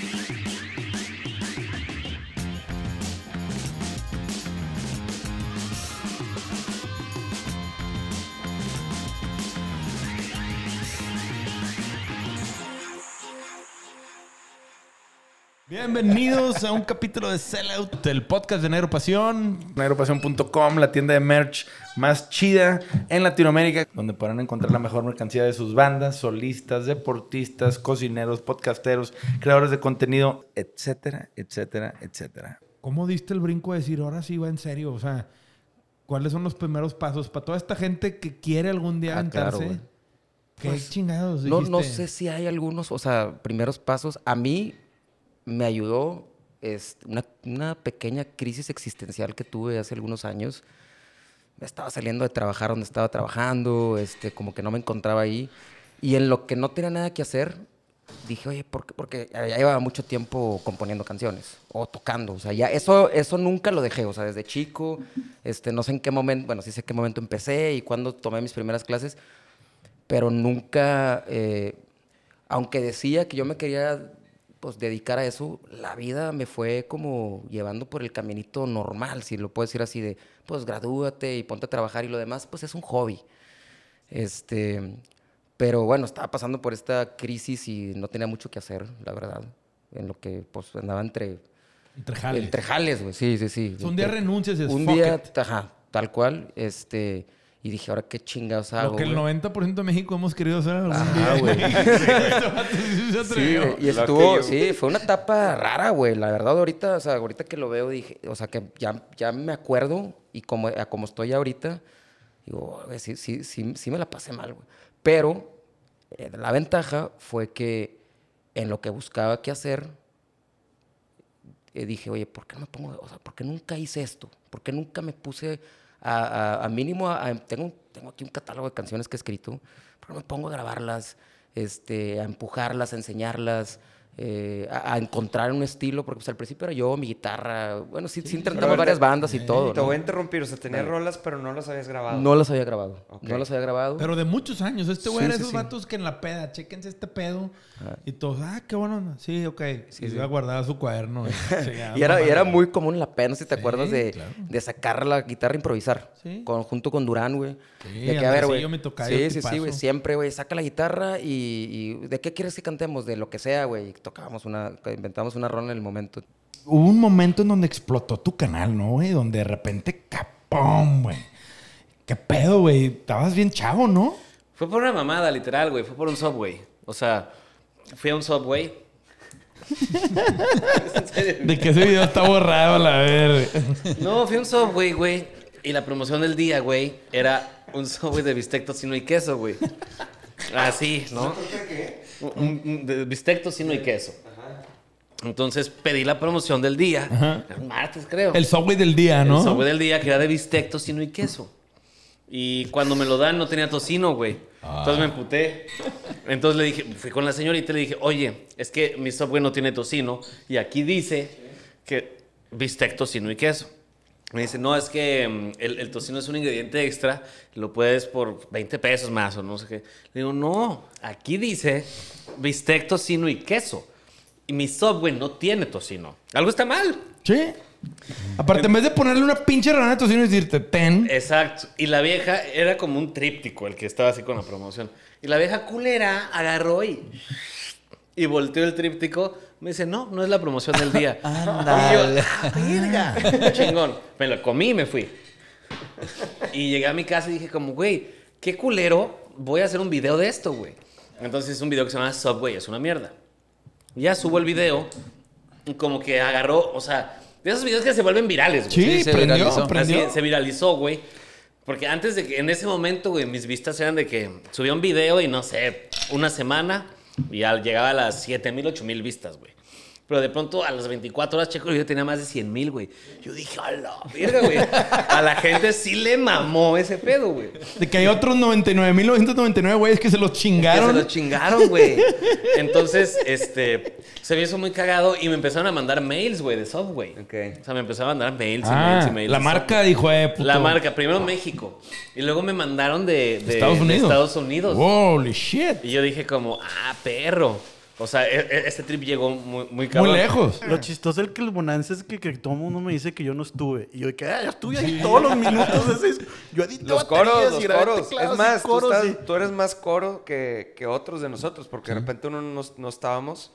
Thank you. Bienvenidos a un capítulo de Sellout, el podcast de Negro Pasión. Negropasión.com, la tienda de merch más chida en Latinoamérica, donde podrán encontrar la mejor mercancía de sus bandas, solistas, deportistas, cocineros, podcasteros, creadores de contenido, etcétera, etcétera, etcétera. ¿Cómo diste el brinco de decir, ahora sí va en serio? O sea, ¿cuáles son los primeros pasos para toda esta gente que quiere algún día Ah, Pues, chingados No, sé si hay algunos, o sea, primeros pasos. A mí me ayudó este, una, una pequeña crisis existencial que tuve hace algunos años. Me estaba saliendo de trabajar donde estaba trabajando, este, como que no me encontraba ahí. Y en lo que no tenía nada que hacer, dije, oye, ¿por qué? Porque ya llevaba mucho tiempo componiendo canciones o tocando. O sea, ya eso, eso nunca lo dejé. O sea, desde chico, este, no sé en qué momento, bueno, sí sé qué momento empecé y cuándo tomé mis primeras clases, pero nunca, eh, aunque decía que yo me quería pues, dedicar a eso, la vida me fue como llevando por el caminito normal, si lo puedo decir así, de pues gradúate y ponte a trabajar y lo demás, pues es un hobby. Este, pero bueno, estaba pasando por esta crisis y no tenía mucho que hacer, la verdad, en lo que pues andaba entre Entre jales. entre jales, güey, sí, sí, sí. un día renuncias y es Un fuck día, it. ajá, tal cual, este, y dije, ahora qué chingados hago, Lo que el güey? 90% de México hemos querido hacer algún Ajá, día. güey. Este sí y estuvo, yo- sí, fue una etapa rara, güey. La verdad, ahorita, o sea, ahorita que lo veo, dije, o sea, que ya, ya me acuerdo y como, a como estoy ahorita, digo, güey, sí, sí, sí, sí me la pasé mal, güey. Pero eh, la ventaja fue que en lo que buscaba qué hacer, eh, dije, oye, ¿por qué no me pongo, o sea, por qué nunca hice esto? ¿Por qué nunca me puse a, a- a mínimo, a- tengo, tengo aquí un catálogo de canciones que he escrito, ¿por qué no me pongo a grabarlas, este, a empujarlas, a enseñarlas, eh, a, a encontrar un estilo? Porque pues, al principio era yo, mi guitarra, bueno, sí, sí, intentamos varias bandas y todo, Te ¿no? voy a interrumpir, o sea, tenías rolas, pero no las habías grabado. No las había grabado, no las había grabado. Pero de muchos años. Este güey Sí, era sí, esos sí. vatos que en la peda, chéquense este pedo. Ah. Y todos, ah, qué bueno. Sí, ok. Sí, y sí. iba a guardar su cuaderno. y era, y era muy común la pena, si te Sí, acuerdas de, claro. de sacar la guitarra e improvisar. Sí. Con, junto con Durán, güey. Sí, de que, a ver, güey. Sí, sí, güey. Siempre, güey. Saca la guitarra y, y ¿De qué quieres que cantemos? De lo que sea, güey. Tocábamos una... Inventamos una rola en el momento. Hubo un momento en donde explotó tu canal, ¿no, güey? Donde de repente, capón, güey. ¿Qué pedo, güey? Estabas bien chavo, ¿no? Fue por una mamada, literal, güey. Fue por un subway. O sea, fui a un subway. ¿En serio? De que ese video está borrado, la ver. No, fui a un subway, güey. Y la promoción del día, güey, era un subway de bistec, tocino y queso, güey. Así, ¿no? Un, un- de bistec, tocino y queso. Entonces pedí la promoción del día. Ajá. Un martes, creo. El subway del día, ¿no? El subway del día que era de bistec, tocino y queso. Y cuando me lo dan no tenía tocino, güey. Entonces me emputé. Entonces le dije, fui con la señorita y le dije, oye, es que mi subway no tiene tocino y aquí dice que bistec, tocino y queso. Me dice, no, es que mm, el, el tocino es un ingrediente extra, lo puedes por 20 pesos más o no sé qué. Le digo, no, aquí dice bistec, tocino y queso. Y mi subway no tiene tocino. Algo está mal. Sí. Aparte, en vez de ponerle una pinche rana de tocino y decirte, ten. Exacto. Y la vieja era como un tríptico el que estaba así con la promoción. Y la vieja culera agarró y, y volteó el tríptico. Me dice, no, no es la promoción del día. Y yo, "Ah, verga. Chingón. Me lo comí y me fui. Y llegué a mi casa y dije como, güey, qué culero, voy a hacer un video de esto, güey. Entonces es un video que se llama Subway, es una mierda. Ya subo el video y como que agarró, o sea, de esos videos que se vuelven virales, güey. Sí, Sí, se prendió, viralizó. prendió. Así, se viralizó, güey. Porque antes de que, en ese momento, güey, mis vistas eran de que subía un video y no sé, una semana y ya llegaba a las 7000, 8000 vistas, güey. Pero de pronto a las 24 horas checo video tenía más de 100 mil, güey. Yo dije, a la verga, güey. A la gente sí le mamó ese pedo, güey. De que hay otros 99.999 güeyes que se los Que chingaron. se lo chingaron, güey. Entonces, este, se me hizo muy cagado y me empezaron a mandar mails, güey, de Subway. Ok. O sea, me empezaron a mandar mails y Ah, mails y mails. la marca Subway. dijo, eh, puto. La marca, primero México. Y luego me mandaron de, de- Estados de Unidos. Estados Unidos. Holy shit. Y yo dije como, ah, perro. O sea, e- e- este trip llegó muy, muy cabrón. Muy lejos. Lo chistoso es que el bonanza es que, que todo el mundo me dice que yo no estuve. Y yo, que ah, yo estuve ahí todos los minutos. de. Yo edité Los coros, y los coros. Es más, tú, coros estás- y- tú eres más coro que, que otros de nosotros, porque de repente uno no, no estábamos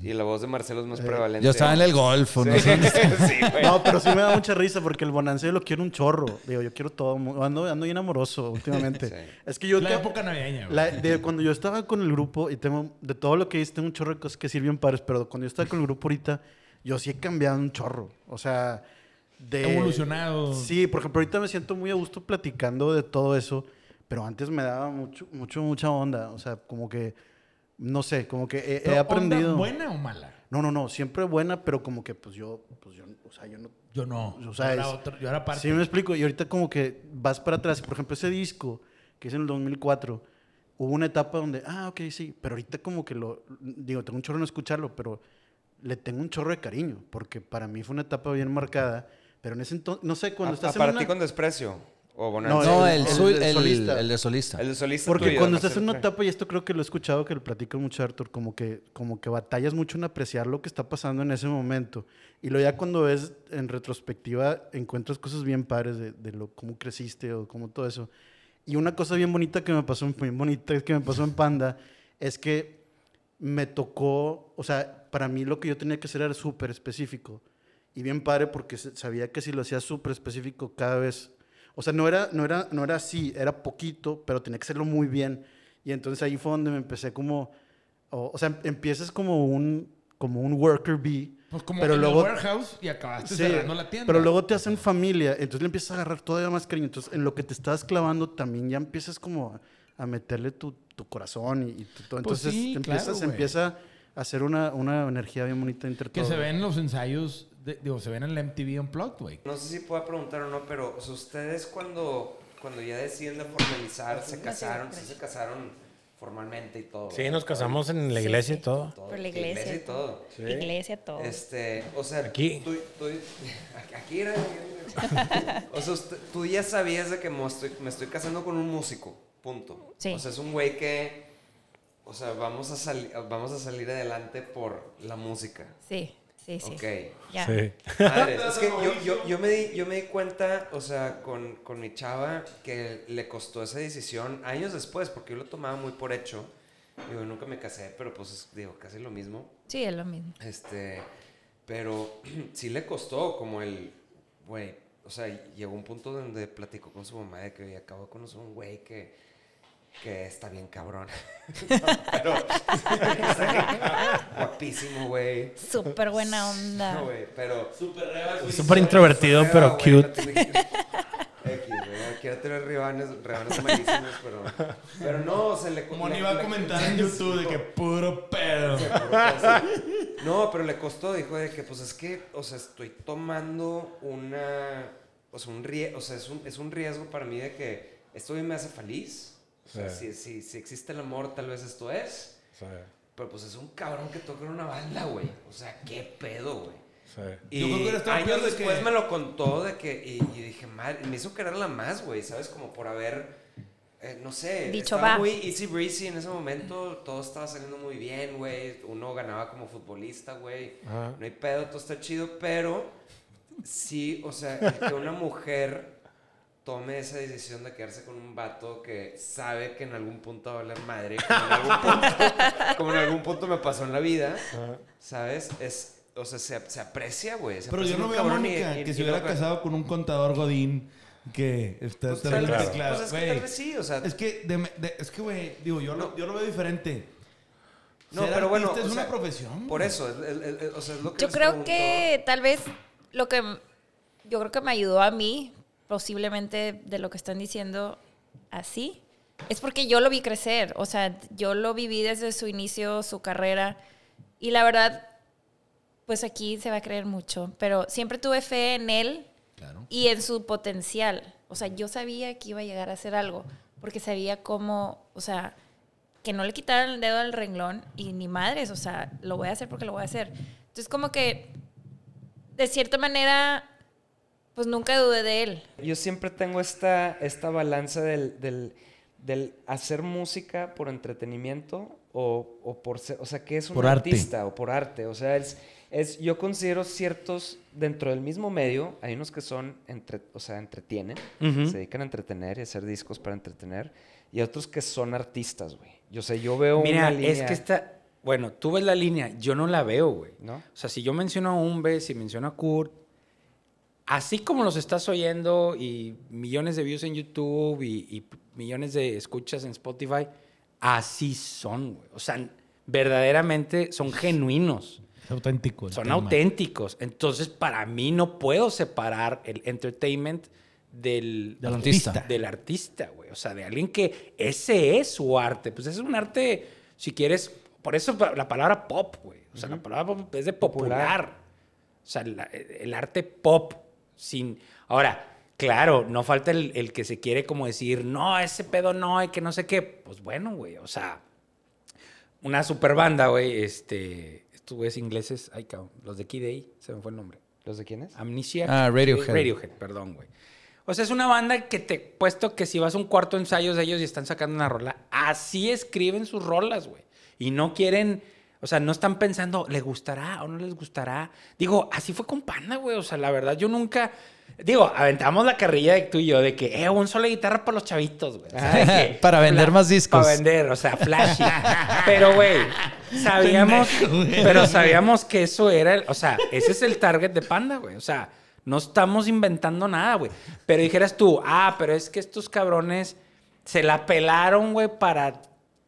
y la voz de Marcelo es más prevalente. Yo estaba en el golf, no Sí, sé dónde estaba. sí, güey. No, pero sí me da mucha risa porque el bonanza yo lo quiero un chorro. Digo, yo quiero todo. Ando, ando bien amoroso últimamente. Sí. Es que yo... La te- época navideña, güey. la- de cuando yo estaba con el grupo, y tengo, de todo lo que hice, tengo un chorro de cosas que sirven padres, pero cuando yo estaba con el grupo ahorita, yo sí he cambiado un chorro. O sea, de... Evolucionado. Sí, por ejemplo, ahorita me siento muy a gusto platicando de todo eso, pero antes me daba mucho, mucho, mucha onda. O sea, como que, no sé, como que he, he Pero, ¿onda aprendido... ¿Buena o mala? No, no, no, siempre buena, pero como que pues yo, pues yo, o sea, yo no... Yo no. O sea, yo, era es- otro- yo era parte. Sí, me explico. Y ahorita como que vas para atrás. Por ejemplo, ese disco, que es en el 2004, hubo una etapa donde, ah, ok, sí. Pero ahorita como que lo, digo, tengo un chorro en escucharlo, pero le tengo un chorro de cariño, porque para mí fue una etapa bien marcada. Pero en ese entonces, no sé, cuando A- estás a para en ti con desprecio. O No, bonanza. No, el- el, el sol- de el- solista. el de solista. El de solista Porque cuando estás en una etapa, y esto creo que lo he escuchado que lo platica mucho Arthur, como que, como que batallas mucho en apreciar lo que está pasando en ese momento. Y luego ya cuando ves en retrospectiva, encuentras cosas bien padres de, de lo, cómo creciste o cómo todo eso. Y una cosa bien bonita que me pasó, muy bonita que me pasó en Panda, es que me tocó, o sea, para mí lo que yo tenía que hacer era súper específico. Y bien padre porque sabía que si lo hacía súper específico cada vez, o sea, no era, no, era, no era así, era poquito, pero tenía que hacerlo muy bien. Y entonces ahí fue donde me empecé como, o, o sea, empiezas como un, como un worker bee. Pues como pero en luego, el warehouse y acabaste Sí, cerrando la tienda. Pero luego te hacen familia, entonces le empiezas a agarrar todavía más cariño. Entonces, en lo que te estás clavando también ya empiezas como a, meterle tu, tu corazón y, y tu- todo. Pues Entonces sí, te claro, empiezas, güey. empieza a hacer una, una energía bien bonita entre Que todos. se ven los ensayos, de- digo, se ven en el MTV Unplugged, güey. No sé si pueda preguntar o no, pero o sea, ustedes cuando, cuando ya deciden de formalizar, se casaron, sí se casaron formalmente y todo. Sí, nos casamos en la iglesia y todo. Todo, Por la iglesia. y todo. Iglesia, todo. Este, o sea, Aquí. Tú, tú- aquí era. O sea, usted- tú ya sabías de que me estoy, me estoy casando con un músico, punto. Sí. O sea, es un güey que, o sea, vamos a, salir vamos a salir adelante por la música. Sí, sí, sí. Ok. Ya. Sí. Madres, es que yo, yo, yo, me di, yo me di cuenta, o sea, con, con mi chava, que le costó esa decisión años después, porque yo lo tomaba muy por hecho. Digo, nunca me casé, pero pues, es- digo, casi lo mismo. Sí, es lo mismo. Este, pero sí le costó como el, güey, o sea, llegó un punto donde platicó con su mamá de que acabo de conocer un güey que, que está bien cabrón. pero, guapísimo, güey. Súper buena onda. No, güey, pero... Súper introvertido, pero no cute. tiene que- X, güey, quiero tener ribanes, ribanes malísimos, pero... Pero no, o sea, le... Como le- ni iba a le- comentar en YouTube de que puro pedo. No, pero le costó, dijo de que pues es que, o sea, estoy tomando una, o sea, un rie- o sea, es un, es un riesgo para mí de que esto me hace feliz. O sea, Sí. si, si, si existe el amor, tal vez esto es. Pero pues es un cabrón que toca en una banda, güey. O sea, qué pedo, güey. Y Yo creo que hubiera estado años después que- me lo contó de que, y, y dije, madre, me hizo quererla más, güey, ¿sabes? Como por haber, eh, no sé, Dicho, estaba va. muy easy breezy en ese momento, todo estaba saliendo muy bien, güey, uno ganaba como futbolista, güey, no hay pedo, todo está chido, pero sí, o sea, que una mujer tome esa decisión de quedarse con un vato que sabe que en algún punto va a valer madre, como en algún punto, como en algún punto me pasó en la vida, ¿sabes? Es, o sea, se, se aprecia, güey. Pero yo no veo a Mónica que y se hubiera casado con un contador godín que está Pues tal vez, claro. pues es que tal vez sí, o sea, Es que, de- de- es que, güey, digo, yo, lo, yo lo veo diferente. No, Ser pero bueno, es una sea, profesión. por eso, el- el- el- o sea, es lo que Yo creo pregunto. que tal vez lo que yo creo que me ayudó a mí, posiblemente de lo que están diciendo así, es porque yo lo vi crecer. O sea, yo lo viví desde su inicio, su carrera. Y la verdad, pues aquí se va a creer mucho. Pero siempre tuve fe en él Claro. y en su potencial. O sea, yo sabía que iba a llegar a hacer algo, porque sabía cómo, o sea, que no le quitaran el dedo al renglón y ni madres, o sea, lo voy a hacer porque lo voy a hacer. Entonces, como que, de cierta manera, pues nunca dudé de él. Yo siempre tengo esta, esta balanza del, del, del hacer música por entretenimiento o o, por ser, o sea, ¿qué es un Por arte. artista o por arte? O sea, es, es, yo considero ciertos, dentro del mismo medio, hay unos que son, entre, o sea, entretienen, se dedican a entretener y hacer discos para entretener, y otros que son artistas, güey. Yo sé, yo veo Mira, una línea, es que está. Bueno, tú ves la línea, yo no la veo, güey. ¿no? O sea, si yo menciono a Umbe, si menciono a Kurt, así como los estás oyendo y millones de views en YouTube y, y millones de escuchas en Spotify, así son, güey. O sea, verdaderamente son genuinos, Es auténtico. son tema. auténticos. Entonces, para mí no puedo separar el entertainment del, Del artista. Del artista, güey. O sea, de alguien que ese es su arte. Pues es un arte, si quieres, por eso la palabra pop, güey. O sea, la palabra pop es de popular. O sea, la- el arte pop. Sin. Ahora, claro, no falta el, el que se quiere como decir, no, ese pedo no, y que no sé qué. Pues bueno, güey. O sea, una super banda, güey. Este. Estos güeyes ingleses, ay, cabrón, los de Kid A, se me fue el nombre. ¿Los de quiénes? Amnesia. Ah, Radiohead. Radiohead, perdón, güey. O sea, es una banda que te puesto que si vas a un cuarto de ensayos de ellos y están sacando una rola, así escriben sus rolas, güey. Y no quieren, o sea, no están pensando, ¿le gustará o no les gustará? Digo, así fue con Panda, güey. O sea, la verdad, yo nunca. Digo, aventamos la carrilla de tú y yo de que, eh, un solo de guitarra para los chavitos, güey. O sea, de que- Para vender más discos. Para vender, o sea, flashy. Pero, güey, sabíamos, pero sabíamos que eso era, el- o sea, ese es el target de Panda, güey. O sea, no estamos inventando nada, güey. Pero dijeras tú, ah, pero es que estos cabrones se la pelaron, güey, para,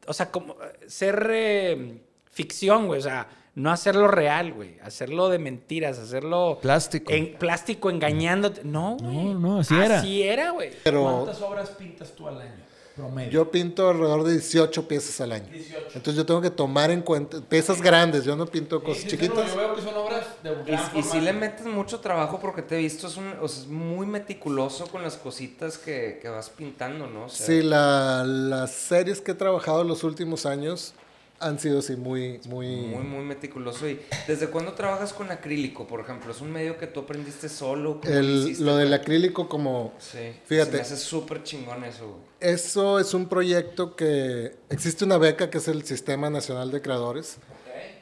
o sea, como eh, ser eh, ficción, güey. O sea, no hacerlo real, güey. Hacerlo de mentiras, hacerlo... Plástico. En plástico, engañándote. No, güey. No, no, así era. Así era, güey. Pero ¿Cuántas obras pintas tú al año? Promedio. yo pinto alrededor de 18 piezas al año. Entonces yo tengo que tomar en cuenta piezas grandes, yo no pinto cosas chiquitas. Yo veo que son obras de gran Y, y si formato. le metes mucho trabajo porque te he visto, es, un- o sea, es muy meticuloso con las cositas que, que vas pintando, ¿no? O sea, Sí, la- las series que he trabajado los últimos años han sido así muy, muy... Muy, muy meticuloso. ¿Y desde cuándo trabajas con acrílico, por ejemplo? ¿Es un medio que tú aprendiste solo? ¿Cómo el- lo del acrílico como... Sí. Fíjate. Se me hace súper chingón eso, güey. Eso es un proyecto que existe una beca que es el Sistema Nacional de Creadores,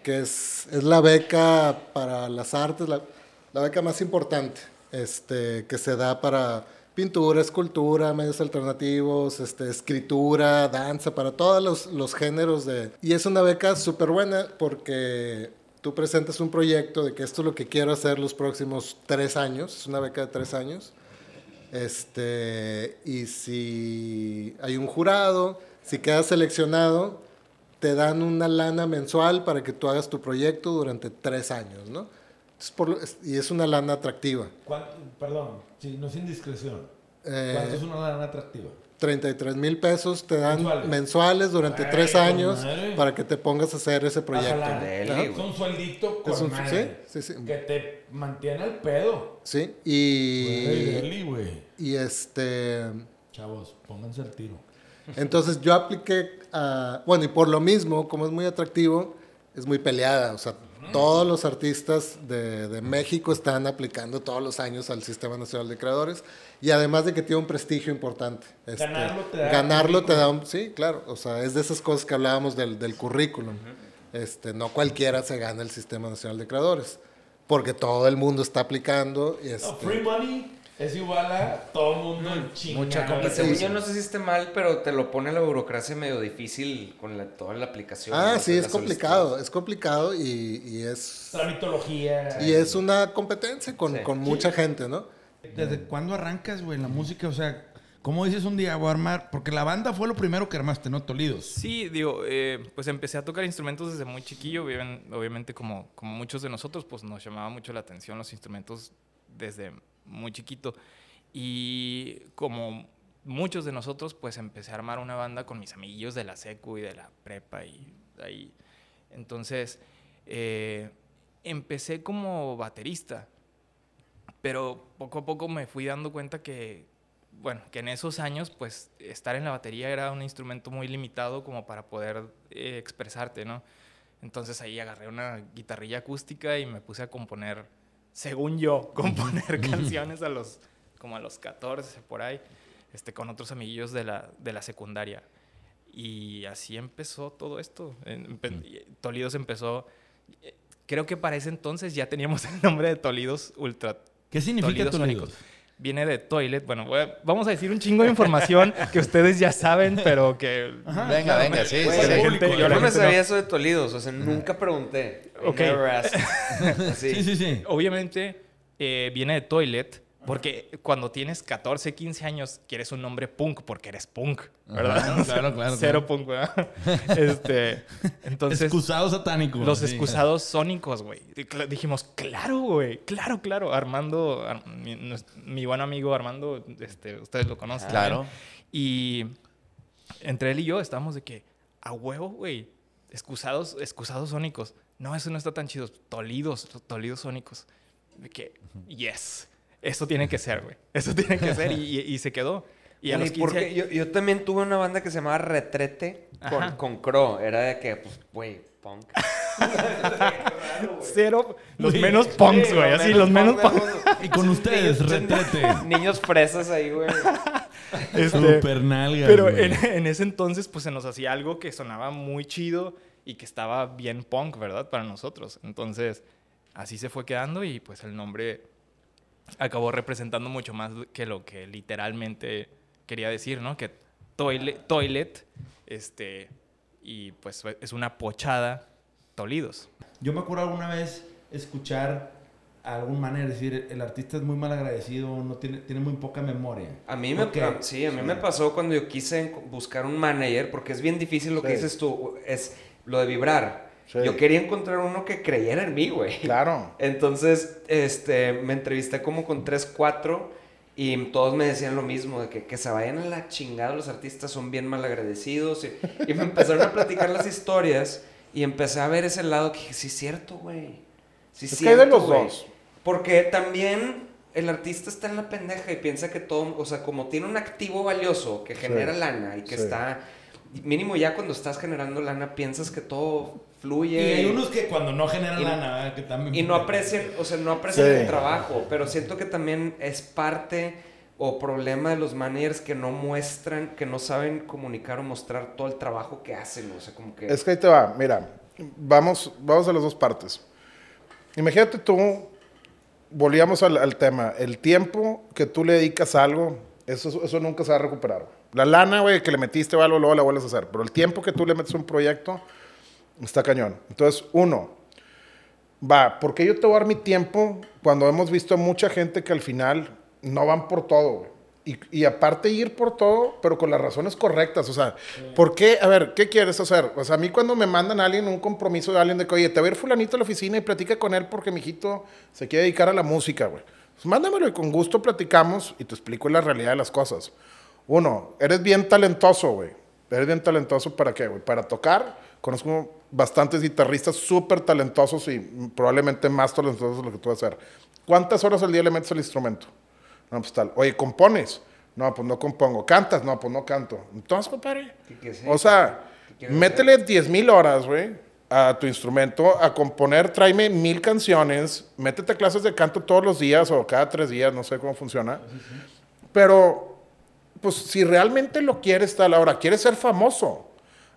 que es, es la beca para las artes, la, la beca más importante este, que se da para pintura, escultura, medios alternativos, este, escritura, danza, para todos los, los géneros de... Y es una beca súper buena porque tú presentas un proyecto de que esto es lo que quiero hacer los próximos tres años, es una beca de tres años. Este, y si hay un jurado, si quedas seleccionado, te dan una lana mensual para que tú hagas tu proyecto durante tres años, ¿no? Entonces, por y es una lana atractiva. ¿Cuánto- Perdón, si no es indiscreción. Eh, ¿Cuánto es una lana atractiva? 33 mil pesos te dan Mensuales. mensuales, durante Ay, tres años madre. para que te pongas a hacer ese proyecto. Güey. Es un sueldito con Es un- madre, sí, sí, sí. Que te mantiene al pedo. Sí, Güey, y, deli, güey. y este... Chavos, pónganse al tiro. Entonces yo apliqué a... Bueno, y por lo mismo, como es muy atractivo, es muy peleada. O sea, todos los artistas de, de México están aplicando todos los años al Sistema Nacional de Creadores. Y además de que tiene un prestigio importante. Este, Ganarlo te da ganarlo te da un... Sí, claro. O sea, es de esas cosas que hablábamos del, del currículum. este, no cualquiera se gana el Sistema Nacional de Creadores. Porque todo el mundo está aplicando. No, este, free money es igual a todo mundo en chinga. Mucha competencia. Según yo no sé si esté mal, pero te lo pone la burocracia medio difícil con la- toda la aplicación. Ah, ¿no? sí, es complicado. Es complicado y, y es... Tramitología. Y es una competencia con, Sí. con mucha gente, ¿no? ¿Desde cuándo arrancas, güey, en la música? O sea, ¿cómo dices un día voy a armar? Porque la banda fue lo primero que armaste, ¿no? Tolidos. Sí, digo, eh, pues empecé a tocar instrumentos desde muy chiquillo. Obviamente, obviamente como, como muchos de nosotros, pues nos llamaba mucho la atención los instrumentos desde muy chiquito. Y como muchos de nosotros, pues empecé a armar una banda con mis amiguillos de la secu y de la prepa y ahí. Entonces, eh, empecé como baterista, pero poco a poco me fui dando cuenta que, bueno, que en esos años, pues estar en la batería era un instrumento muy limitado como para poder eh, expresarte, ¿no? Entonces ahí agarré una guitarrilla acústica y me puse a componer, según yo, componer canciones a los, como a los 14 por ahí, este, con otros amiguillos de la, de la secundaria. Y así empezó todo esto. Empe- Tolidos empezó... eh, Creo que para ese entonces ya teníamos el nombre de Tolidos Ultra. ¿Qué significa Tolidos? Viene de toilet. Bueno, vamos a decir un chingo de información que ustedes ya saben, pero que... Venga, venga, sí, Güey, sí. la sí. gente- yo la no me sabía eso de Tolidos, o sea, nunca pregunté. Ok. never asked. Así. Sí, sí, sí. Obviamente eh, viene de toilet, porque cuando tienes 14, 15 años quieres un nombre punk porque eres punk, ¿verdad? Ajá, O sea, claro, claro, Cero claro. punk, ¿verdad? Este, entonces, Excusado satánico. los sí. excusados sónicos, güey. Dijimos, claro, güey, claro, claro. Armando, Ar- mi, buen amigo Armando, este, ustedes lo conocen. Claro. Y entre él y yo estábamos de que, a huevo, güey, excusados, excusados sónicos. No, eso no está tan chido. Tolidos, tolidos sónicos. De que, yes, eso tiene que ser, güey. Eso tiene que ser. Y, y- y se quedó. Y a los 15 porque yo, yo también tuve una banda que se llamaba Retrete con, con Crow. Era de que, pues, güey, punk. cero, los menos punks, güey. Así, los menos punk punks. Y con ustedes, retrete. Niños fresas ahí, güey. Este, Super nalgas, Pero güey. en, en ese entonces, pues se nos hacía algo que sonaba muy chido y que estaba bien punk, ¿verdad? Para nosotros. Entonces, así se fue quedando y pues el nombre acabó representando mucho más que lo que literalmente quería decir, ¿no? Que toilet, toilet este, y pues es una pochada, Tolidos. Yo me acuerdo alguna vez escuchar a algún manager decir, el artista es muy mal agradecido, no tiene, tiene muy poca memoria. A mí me, a- sí, a mí me pasó cuando yo quise buscar un manager, porque es bien difícil lo que Sí. dices tú, es lo de vibrar. Sí. Yo quería encontrar uno que creyera en mí, güey. Claro. Entonces, este, me entrevisté como con 3, 4 y todos me decían lo mismo, de que, que se vayan a la chingada los artistas, son bien mal agradecidos. Y, y me empezaron a platicar las historias y empecé a ver ese lado que dije, sí es cierto, güey. Sí Es que hay de los güey". dos. Porque también el artista está en la pendeja y piensa que todo, o sea, como tiene un activo valioso que genera lana y que sí. está, mínimo ya cuando estás generando lana piensas que todo Y fluye. hay unos que cuando no generan Y- lana, ¿verdad? que también... Y no aprecian, o sea, no aprecian Sí. el trabajo, pero siento que también es parte o problema de los managers que no muestran, que no saben comunicar o mostrar todo el trabajo que hacen, o sea, como que... Es que ahí te va, mira, vamos, vamos a las dos partes. Imagínate tú, volvíamos al, al tema, el tiempo que tú le dedicas a algo, eso, eso nunca se va a recuperar. La lana, güey, que le metiste o algo, luego la vuelves a hacer, pero el tiempo que tú le metes a un proyecto, está cañón. Entonces, uno, va, ¿por qué yo te voy a dar mi tiempo cuando hemos visto a mucha gente que al final no van por todo? Y, y aparte ir por todo, pero con las razones correctas. O sea, ¿por qué? A ver, ¿qué quieres hacer? O sea, a mí cuando me mandan a alguien un compromiso de alguien de que, oye, te va a ir fulanito a la oficina y platica con él porque mi hijito se quiere dedicar a la música, güey. Pues mándamelo y con gusto platicamos y te explico la realidad de las cosas. Uno, eres bien talentoso, güey. Eres bien talentoso para qué, güey? Para tocar. Conozco bastantes guitarristas súper talentosos y probablemente más talentosos de lo que tú vas a hacer. ¿Cuántas horas al día le metes al instrumento? No, pues tal. Oye, ¿compones? No, pues no compongo. ¿Cantas? No, pues no canto. Entonces, compadre. ¿Qué- qué es O sea, ¿Qué quieres métele 10 mil horas, güey, a tu instrumento, a componer, tráeme mil canciones, métete a clases de canto todos los días o cada tres días, no sé cómo funciona. Pero, pues si realmente lo quieres tal, ahora, quieres ser famoso.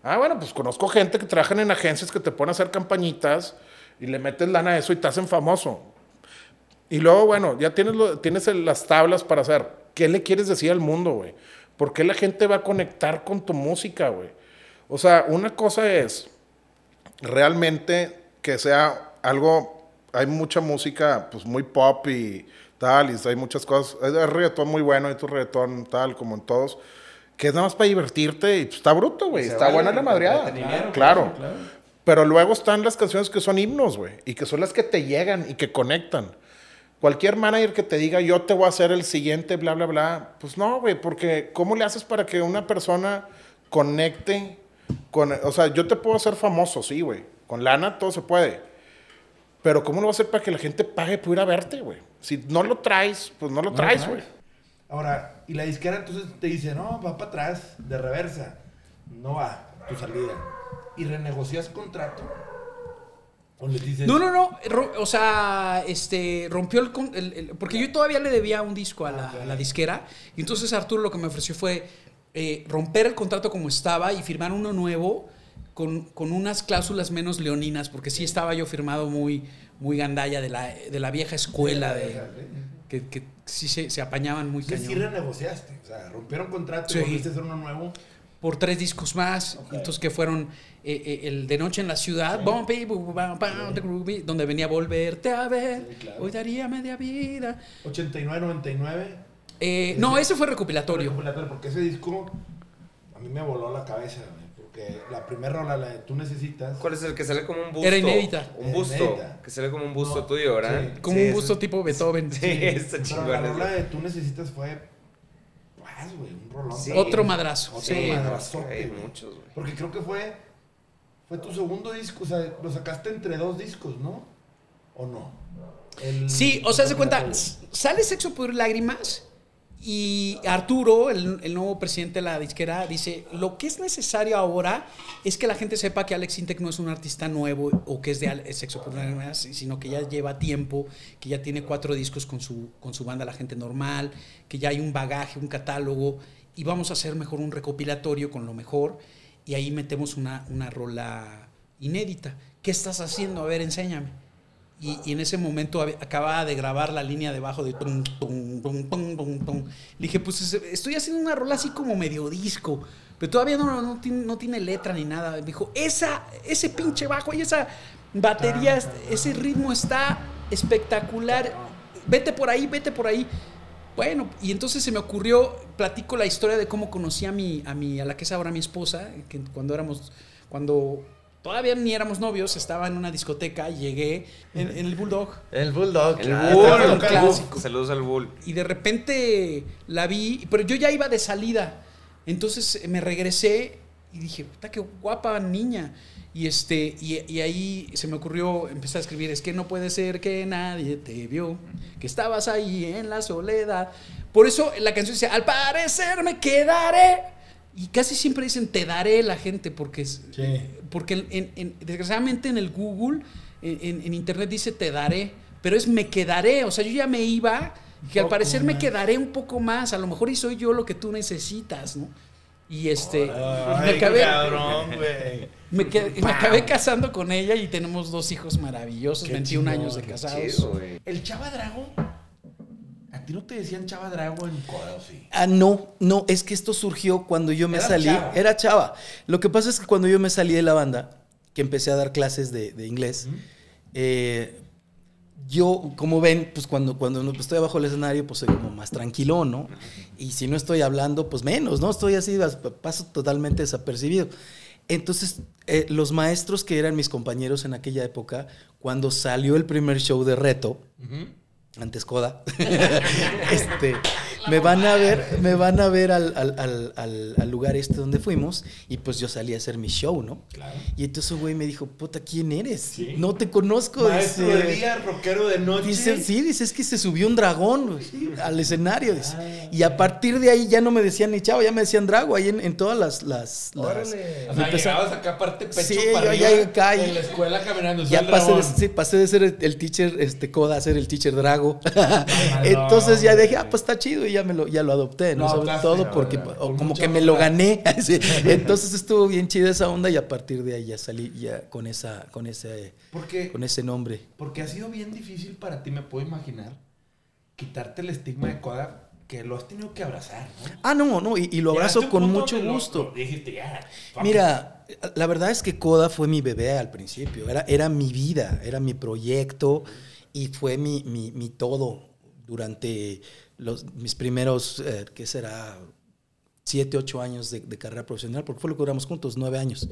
Ah, bueno, pues conozco gente que trabajan en agencias que te ponen a hacer campañitas y le metes lana a eso y te hacen famoso. Y luego, bueno, ya tienes, lo- tienes las tablas para hacer. ¿Qué le quieres decir al mundo, güey? ¿Por qué la gente va a conectar con tu música, güey? O sea, una cosa es realmente que sea algo, hay mucha música pues muy pop y tal, y hay muchas cosas, hay reggaetón muy bueno, hay tu reggaetón tal, como en todos, que es nada más para divertirte y pues, está bruto, güey, está vale, buena la madreada. entretenimiento. Claro, Pero luego están las canciones que son himnos, güey, y que son las que te llegan y que conectan. Cualquier manager que te diga, yo te voy a hacer el siguiente, bla, bla, bla, pues no, güey, porque ¿cómo le haces para que una persona conecte con, o sea, yo te puedo hacer famoso, sí, güey, con lana todo se puede, pero ¿cómo lo vas a hacer para que la gente pague por ir a verte, güey? Si no lo traes, pues no lo No traes. güey. Ahora, y la disquera entonces te dice, no, va para atrás, de reversa. No va, tu salida. Y renegocias contrato. O le dices, No, no, no. O sea, este rompió el, con- el- el- Porque yo todavía le debía un disco a la, a la disquera. Y entonces Arturo lo que me ofreció fue. eh, romper el contrato como estaba y firmar uno nuevo con, con unas cláusulas menos leoninas, porque sí estaba yo firmado muy, muy gandalla de la, de la vieja escuela, de, que, que sí se, se apañaban muy Entonces sí cañón. renegociaste. O sea, rompieron contrato Sí. y volviste a hacer uno nuevo. Por tres discos más, entonces que fueron eh, eh, el de Noche en la Ciudad, Bumpy, groovy, donde venía Volverte a ver, Sí, claro. hoy daría media vida. 89, 99. Eh, no, ese fue recopilatorio. Recopilatorio, Porque ese disco a mí me voló la cabeza, Porque la primera rola, la de Tú Necesitas. ¿Cuál es el que sale como un busto? Era inédita. Un Era busto. inédita. Que sale como un busto No, tuyo, ¿verdad? sí. Como Sí, un ese- busto tipo Beethoven. Sí, está Pero chingón. la rola de Tú Necesitas fue. Pues, güey, un rolón. Sí. Otro madrazo. Otro Sí. madrazote, Hay muchos, güey. Porque creo que fue. Fue tu segundo disco. O sea, lo sacaste entre dos discos, ¿no? ¿O no? El- Sí, o sea, se cuenta, sale Sexo por Lágrimas y Arturo, el, nuevo presidente de la disquera, dice, lo que es necesario ahora es que la gente sepa que Alex Intec no es un artista nuevo o que es de Sexo sino que ya lleva tiempo, que ya tiene cuatro discos con su, con su banda La Gente Normal, que ya hay un bagaje, un catálogo, y vamos a hacer mejor un recopilatorio con lo mejor, y ahí metemos una, una rola inédita. ¿Qué estás haciendo? A ver, enséñame. Y, y en ese momento acababa de grabar la línea debajo de tum, tum, tum, tum, tum, tum. Le dije, pues es- estoy haciendo una rola así como medio disco, pero todavía no, no, tiene, no tiene letra ni nada. Me dijo, esa, ese pinche bajo y esa batería, es- ese ritmo está espectacular. Vete por ahí, vete por ahí. Bueno, y entonces se me ocurrió, platico la historia de cómo conocí a mi, a mi, a la que es ahora mi esposa, que cuando éramos, cuando todavía ni éramos novios, estaba en una discoteca, llegué en, en el Bulldog. El Bulldog. El claro. Bull, clásico. Saludos al Bull. Y de repente la vi, pero yo ya iba de salida. Entonces eh, me regresé y dije, puta, qué guapa niña. Y, este, y, y ahí se me ocurrió empezar a escribir, es que no puede ser que nadie te vio, que estabas ahí en la soledad. Por eso la canción dice, al parecer me quedaré. Y casi siempre dicen, te daré la gente, porque, es- Sí. porque en- en- desgraciadamente en el Google, en, Internet dice, te daré, pero es me quedaré. O sea, yo ya me iba, que al parecer me quedaré un poco más, a lo mejor y soy yo lo que tú necesitas, ¿no? Y este, me acabé, cabrón, me, me acabé casando con ella y tenemos dos hijos maravillosos, Qué 21 chingón, años de casados. Chido. El Chava Drago. ¿A ti no te decían Chava Drago en sí? Ah, no, no, es que esto surgió cuando yo me Era salí. chava. Era chava. Lo que pasa es que cuando yo me salí de la banda, que empecé a dar clases de, de inglés, eh, yo, como ven, pues cuando, cuando pues, estoy abajo del escenario, pues soy como más tranquilo, ¿no? Y si no estoy hablando, pues menos, ¿no? Estoy así, paso totalmente desapercibido. Entonces, eh, los maestros que eran mis compañeros en aquella época, cuando salió el primer show de reto, antes Coda, este, me van a ver, me van a ver al, al- al- al- lugar este donde fuimos y pues yo salí a hacer mi show, ¿no? Claro. Y entonces un güey me dijo, puta, ¿quién eres? Sí. No te conozco. Maestro dice. de día, rockero de noche. Dice, sí, dice, es que se subió un dragón al escenario. dice. Ah. Y a partir de ahí ya no me decían ni chavo, ya me decían drago ahí en, en todas las... las, las- O me sea, llegabas acá aparte pecho Sí, para yo arriba, acá en la escuela caminando. ya pasé de, sí, pasé de ser el, el teacher este, Coda a ser el teacher Drago. Entonces ya dije, ah, pues está chido y ya, me lo, ya lo adopté, ¿no? Sobre todo porque o como que me lo gané. Entonces estuvo bien chida esa onda y a partir de ahí ya salí ya con, esa, con, ese, Porque, con ese nombre. porque ha sido bien difícil para ti, me puedo imaginar, quitarte el estigma de Coda que lo has tenido que abrazar, ¿no? Ah, no, no, y, y lo abrazo con mucho lo- gusto. dijiste, ya, Mira, la verdad es que Coda fue mi bebé al principio, era, era mi vida, era mi proyecto y fue mi, mi, mi todo durante los, mis primeros, eh, ¿qué será? Siete, ocho años de, de carrera profesional, porque fue lo que duramos juntos, nueve años.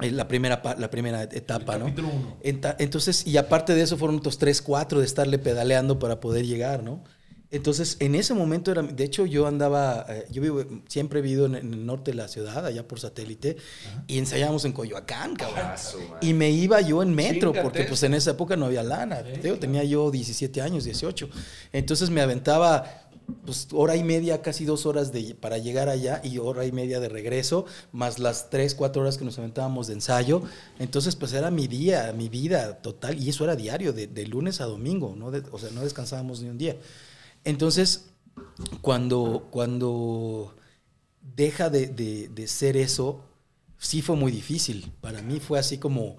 Eh, La primera, la primera etapa, El ¿no? capítulo uno. Entonces, y aparte de eso fueron otros tres, cuatro de estarle pedaleando para poder llegar, ¿no? Entonces, en ese momento era, de hecho, yo andaba, eh, yo vivo, siempre he vivido en, en el norte de la ciudad, allá por satélite, y ensayábamos en Coyoacán, cabrón. Y me iba yo en metro, Chíngate. porque pues en esa época no había lana. Te digo, tenía yo 17 años, 18. Entonces me aventaba pues hora y media, casi dos horas de, para llegar allá y hora y media de regreso, más las tres, cuatro horas que nos aventábamos de ensayo. Entonces pues era mi día, mi vida total, y eso era diario, de, de lunes a domingo, ¿no? De- o sea, no descansábamos ni un día. Entonces, cuando, cuando deja de, de- de ser eso, sí fue muy difícil. Para mí fue así como,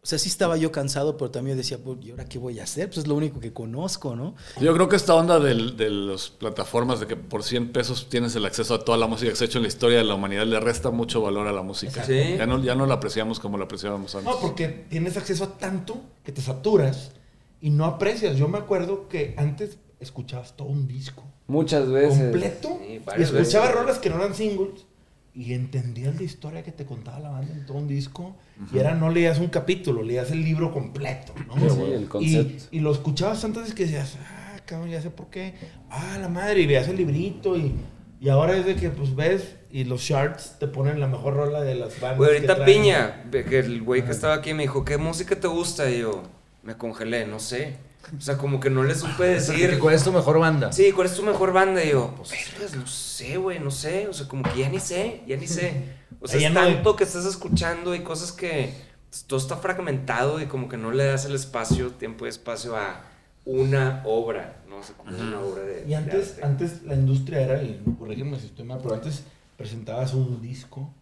o sea, sí estaba yo cansado, pero también decía, pues, ¿y ahora qué voy a hacer? Pues es lo único que conozco, ¿no? Yo creo que esta onda del- de las plataformas de que por 100 pesos tienes el acceso a toda la música que se ha hecho en la historia de la humanidad le resta mucho valor a la música. Sí. Ya, no, ya no la apreciamos como la apreciábamos antes. No, porque tienes acceso a tanto que te saturas y no aprecias. Yo me acuerdo que antes escuchabas todo un disco Muchas veces. completo Sí, y escuchabas veces. rolas que no eran singles y entendías la historia que te contaba la banda en todo un disco y era no leías un capítulo, leías el libro completo, ¿no? Sí, el concepto. Y, y lo escuchabas tantas veces que decías, ah, cabrón, ya sé por qué. Ah, la madre, y veías el librito y, y ahora es de que pues ves y los charts te ponen la mejor rola de las bandas. Güey, que ahorita traen. Piña, que el güey que estaba aquí me dijo, ¿qué música te gusta? Y yo, me congelé, no sé. O sea, como que no le supe decir. ¿Cuál es tu mejor banda? Sí, ¿cuál es tu mejor banda? Y yo, pues, vergas, no sé, güey, no sé. O sea, como que ya ni sé, ya ni sé. O sea, es no hay- tanto que estás escuchando y cosas que pues, todo está fragmentado y como que no le das el espacio, tiempo y espacio a una obra, ¿no? O sea, como una obra de. Y antes, antes la industria era, y no, corrígeme si estoy mal, pero antes presentabas un disco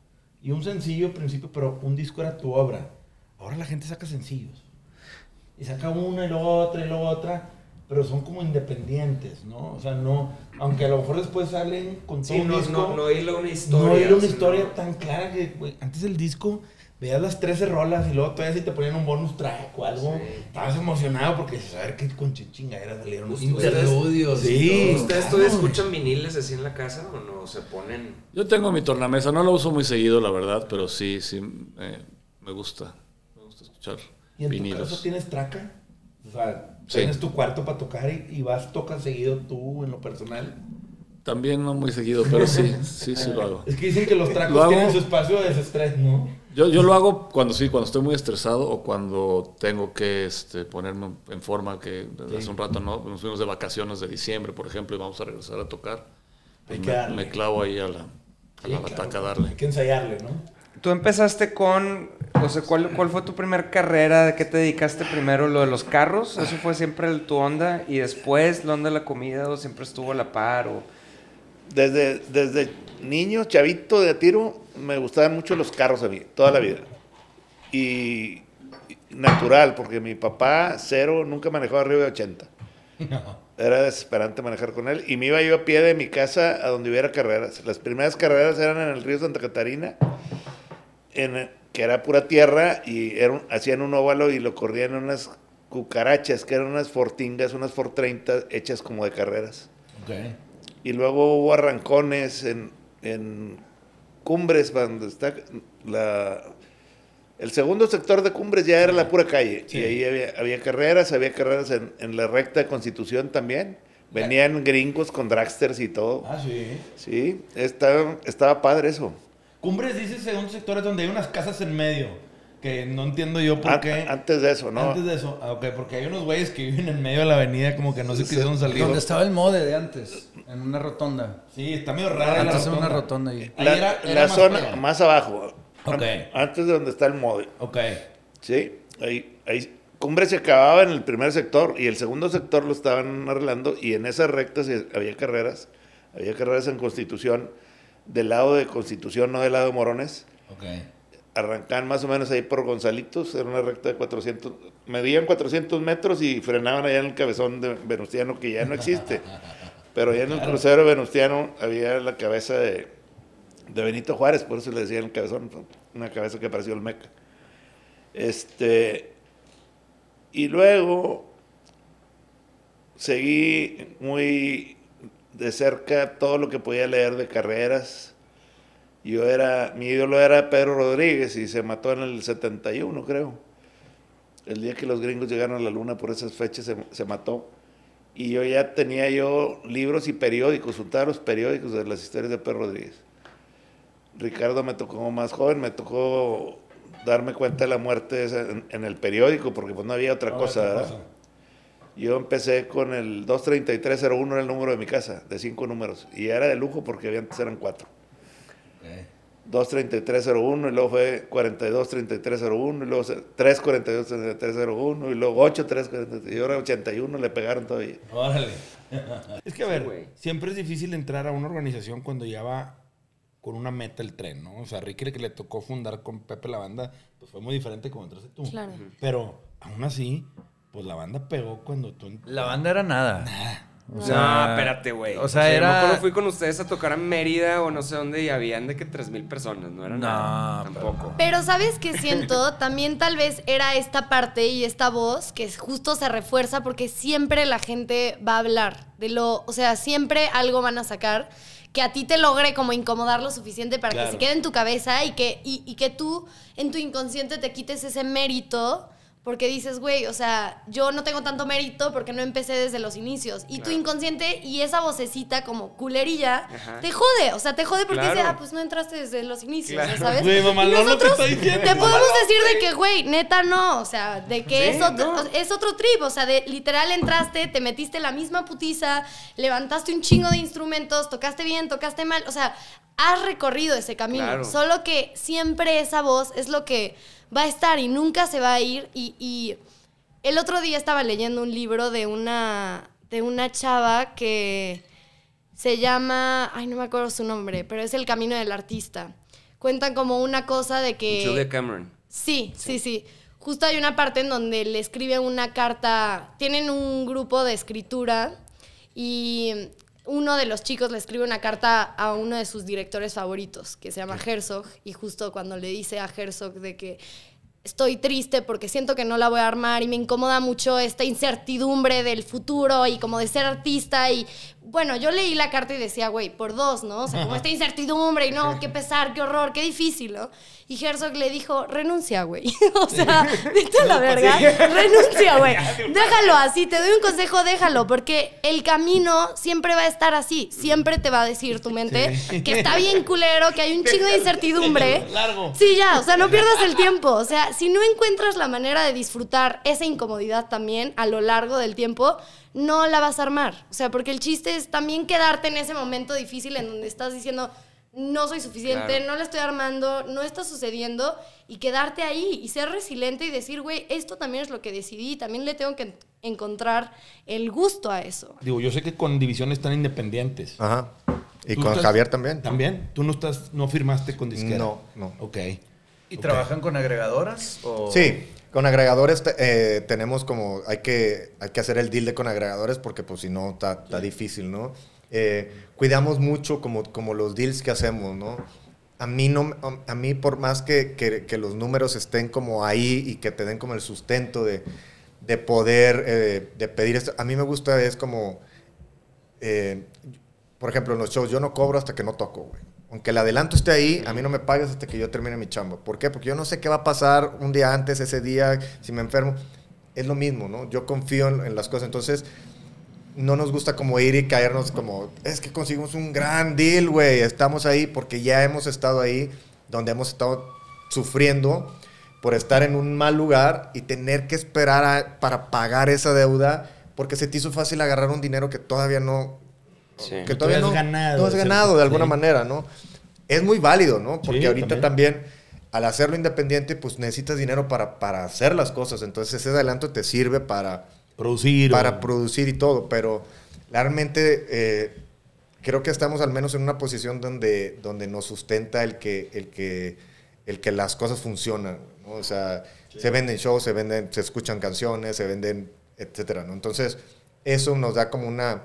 y un sencillo al principio, pero un disco era tu obra. Ahora la gente saca sencillos. Y saca una y luego otra y luego otra, pero son como independientes, ¿no? O sea, no, aunque a lo mejor después salen con todo Sí, un no, disco. no, no una historia. No era o una historia no. tan clara que, güey, antes el disco veías las 13 rolas y luego todavía si te ponían un bonus track o algo, estabas emocionado porque dices, a ver qué con chingadera salieron. ¿Ustedes- Interludios. Sí. ¿Ustedes claro. todavía escuchan viniles así en la casa o no? ¿Se ponen...? Yo tengo mi tornamesa, no lo uso muy seguido, la verdad, pero sí, sí, eh, me gusta. Me gusta escuchar ¿Y en tu vinilos. caso tienes traca? O sea, Sí. tienes tu cuarto para tocar y, y vas, tocas seguido tú en lo personal. También no muy seguido, pero sí, sí, sí lo hago. Es que dicen que los Lo tracos hago- tienen su espacio de desestrés, ¿no? Yo, yo lo hago cuando sí, cuando estoy muy estresado o cuando tengo que este, ponerme en forma, que desde hace un rato no, nos fuimos de vacaciones de diciembre, por ejemplo, y vamos a regresar a tocar. Hay que me, darle. me clavo ahí a la, a Sí, la claro. bataca a darle. Hay que ensayarle, ¿no? Tú empezaste con, o sea, ¿cuál, cuál fue tu primer carrera? ¿De qué te dedicaste primero? ¿Lo de los carros? ¿Eso fue siempre el- tu onda? ¿Y después la onda de la comida o siempre estuvo a la par? O... Desde, desde niño, chavito de tiro, me gustaban mucho los carros a mí, toda la vida. Y, natural, porque mi papá, cero, nunca manejó arriba de 80. Era desesperante manejar con él. Y me iba yo a pie de mi casa a donde hubiera carreras. Las primeras carreras eran en el río Santa Catarina, en, que era pura tierra, y era hacían un óvalo y lo corrían unas cucarachas, que eran unas fortingas, unas 30 hechas como de carreras. Ok. Y luego hubo arrancones en, en Cumbres, donde está la... El segundo sector de Cumbres ya era la pura calle. Sí. Y ahí había, había carreras, había carreras en, en la recta de Constitución también. Venían gringos con dragsters y todo. Ah, sí. Sí, estaba, estaba padre eso. Cumbres dice segundo sector es donde hay unas casas en medio. Que no entiendo yo por An- qué. Antes de eso, ¿no? Antes de eso. Ah, ok, porque hay unos güeyes que viven en medio de la avenida como que no se quisieron salir. Donde estaba el mode de antes, en una rotonda. Sí, está medio rara la Antes era una rotonda. rotonda ahí. Ahí La, era- la era más zona más abajo. Ok. An- Antes de donde está el mode. Ok. Sí, ahí, ahí Cumbre se acababa en el primer sector y el segundo sector lo estaban arreglando y en esas rectas había carreras, había carreras en Constitución, del lado de Constitución, no del lado de Morones. Ok. Arrancaban más o menos ahí por Gonzalitos, era una recta de 400, medían 400 metros y frenaban allá en el cabezón de Venustiano, que ya no existe. Pero allá en el crucero Venustiano había la cabeza de, de Benito Juárez, por eso le decían el cabezón, una cabeza que pareció el Meca. Este, y luego seguí muy de cerca todo lo que podía leer de carreras. Yo era, mi ídolo era Pedro Rodríguez y se mató en el 71, creo. El día que los gringos llegaron a la luna por esas fechas se, se mató. Y yo ya tenía yo libros y periódicos, juntaba los periódicos de las historias de Pedro Rodríguez. Ricardo me tocó más joven, me tocó darme cuenta de la muerte esa en, en el periódico, porque pues no había otra No, cosa, ¿verdad? Yo empecé con el 23301, era el número de mi casa, de cinco números. Y era de lujo porque antes eran cuatro. 23301 y luego fue 423301 y luego se- 3423301 y luego 8343 y ahora 81 le pegaron todavía. Órale. es que a ver, güey. siempre es difícil entrar a una organización cuando ya va con una meta el tren, ¿no? O sea, Ricky que le tocó fundar con Pepe la banda, pues fue muy diferente como entraste tú. Claro. Pero aún así, pues la banda pegó cuando tú... La banda era nada. O sea, no, espérate, güey. O sea, Yo me era. acuerdo fui con ustedes a tocar a Mérida o no sé dónde y habían de que 3.000 personas, no era No, nada. Tampoco. Pero ¿sabes qué siento? También tal vez era esta parte y esta voz que justo se refuerza porque siempre la gente va a hablar de lo, o sea, siempre algo van a sacar que a ti te logre como incomodar lo suficiente para Claro. que se quede en tu cabeza y que, y, y que tú en tu inconsciente te quites ese mérito porque dices, güey, o sea, yo no tengo tanto mérito porque no empecé desde los inicios. Y tu Claro. inconsciente y esa vocecita como culerilla Ajá. te jode, o sea, te jode porque Claro. dice, ah, pues no entraste desde los inicios, Claro. ¿sabes? Güey, Y lo que nosotros está diciendo. te podemos decir de que, güey, neta no, o sea, de que Sí, es, otro, no. es otro trip, o sea, de literal entraste, te metiste la misma putiza, levantaste un chingo de instrumentos, tocaste bien, tocaste mal, o sea, has recorrido ese camino, Claro. solo que siempre esa voz es lo que va a estar y nunca se va a ir y... y el otro día estaba leyendo un libro de una, de una chava que se llama, ay, no me acuerdo su nombre, pero es El Camino del Artista. Cuentan como una cosa de que... Julia Cameron. Sí, sí, sí. Justo hay una parte en donde le escribe una carta, tienen un grupo de escritura y uno de los chicos le escribe una carta a uno de sus directores favoritos, que se llama Herzog, y justo cuando le dice a Herzog de que estoy triste porque siento que no la voy a armar y me incomoda mucho esta incertidumbre del futuro y como de ser artista y bueno, yo leí la carta y decía, güey, por dos, ¿no? O sea, como esta incertidumbre y no, qué pesar, qué horror, qué difícil, ¿no? Y Herzog le dijo, renuncia, güey. o sea, vete a la verga, renuncia, güey. Déjalo así, te doy un consejo, déjalo, porque el camino siempre va a estar así. Siempre te va a decir tu mente que está bien culero, que hay un chingo de incertidumbre. Largo. Sí, ya, o sea, no pierdas el tiempo. O sea, si no encuentras la manera de disfrutar esa incomodidad también a lo largo del tiempo, no la vas a armar. O sea, porque el chiste es también quedarte en ese momento difícil en donde estás diciendo, no soy suficiente, Claro. no la estoy armando, no está sucediendo, y quedarte ahí y ser resiliente y decir, güey, esto también es lo que decidí, también le tengo que en- encontrar el gusto a eso. Digo, yo sé que con divisiones tan independientes. Ajá. Y ¿Tú con estás- Javier también. ¿También? ¿Tú no estás, no firmaste con disquera? No, no. Ok. ¿Y trabajan con agregadoras? O... Sí, con agregadores te- eh, tenemos como, hay que, hay que hacer el deal de con agregadores porque pues si no está difícil, ¿no? Eh, cuidamos mucho como, como los deals que hacemos, ¿no? A mí, no, a mí por más que, que- que los números estén como ahí y que te den como el sustento de, de poder, eh, de pedir esto, a mí me gusta es como, eh, por ejemplo, en los shows, yo no cobro hasta que no toco, güey. Aunque el adelanto esté ahí, a mí no me pagues hasta que yo termine mi chamba. ¿Por qué? Porque yo no sé qué va a pasar un día antes, ese día, si me enfermo. Es lo mismo, ¿no? Yo confío en, las cosas. Entonces, no nos gusta como ir y caernos como, es que conseguimos un gran deal, güey. Estamos ahí porque ya hemos estado ahí, donde hemos estado sufriendo por estar en un mal lugar y tener que esperar para pagar esa deuda porque se te hizo fácil agarrar un dinero que todavía no, Sí. que todavía has no, ganado, no has ganado de alguna sí. manera, ¿no? Es muy válido, ¿no? Porque Sí, ahorita también. también. al hacerlo independiente, pues necesitas dinero para, para hacer las cosas. Entonces ese adelanto te sirve para Producir. para o- producir y todo, pero realmente eh, creo que estamos al menos en una posición donde, donde nos sustenta el que, el que, el que las cosas funcionan, ¿no? O sea, se venden shows, se venden, se escuchan canciones, se venden, etcétera, ¿no? Entonces, eso nos da como una,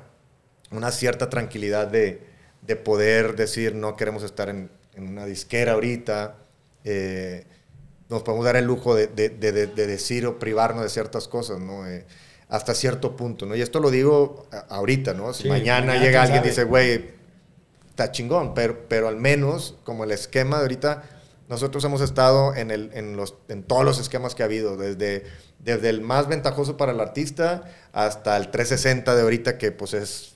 una cierta tranquilidad de, de poder decir, no queremos estar en, en una disquera ahorita, eh, nos podemos dar el lujo de, de- de- de- de decir o privarnos de ciertas cosas, ¿no? Eh, hasta cierto punto, ¿no? Y esto lo digo ahorita, ¿no? Si Sí, mañana, mañana llega alguien y dice, güey, está chingón, pero, pero al menos, como el esquema de ahorita, nosotros hemos estado en, el, en, los, en todos los esquemas que ha habido, desde, desde el más ventajoso para el artista hasta el 360 de ahorita, que pues es,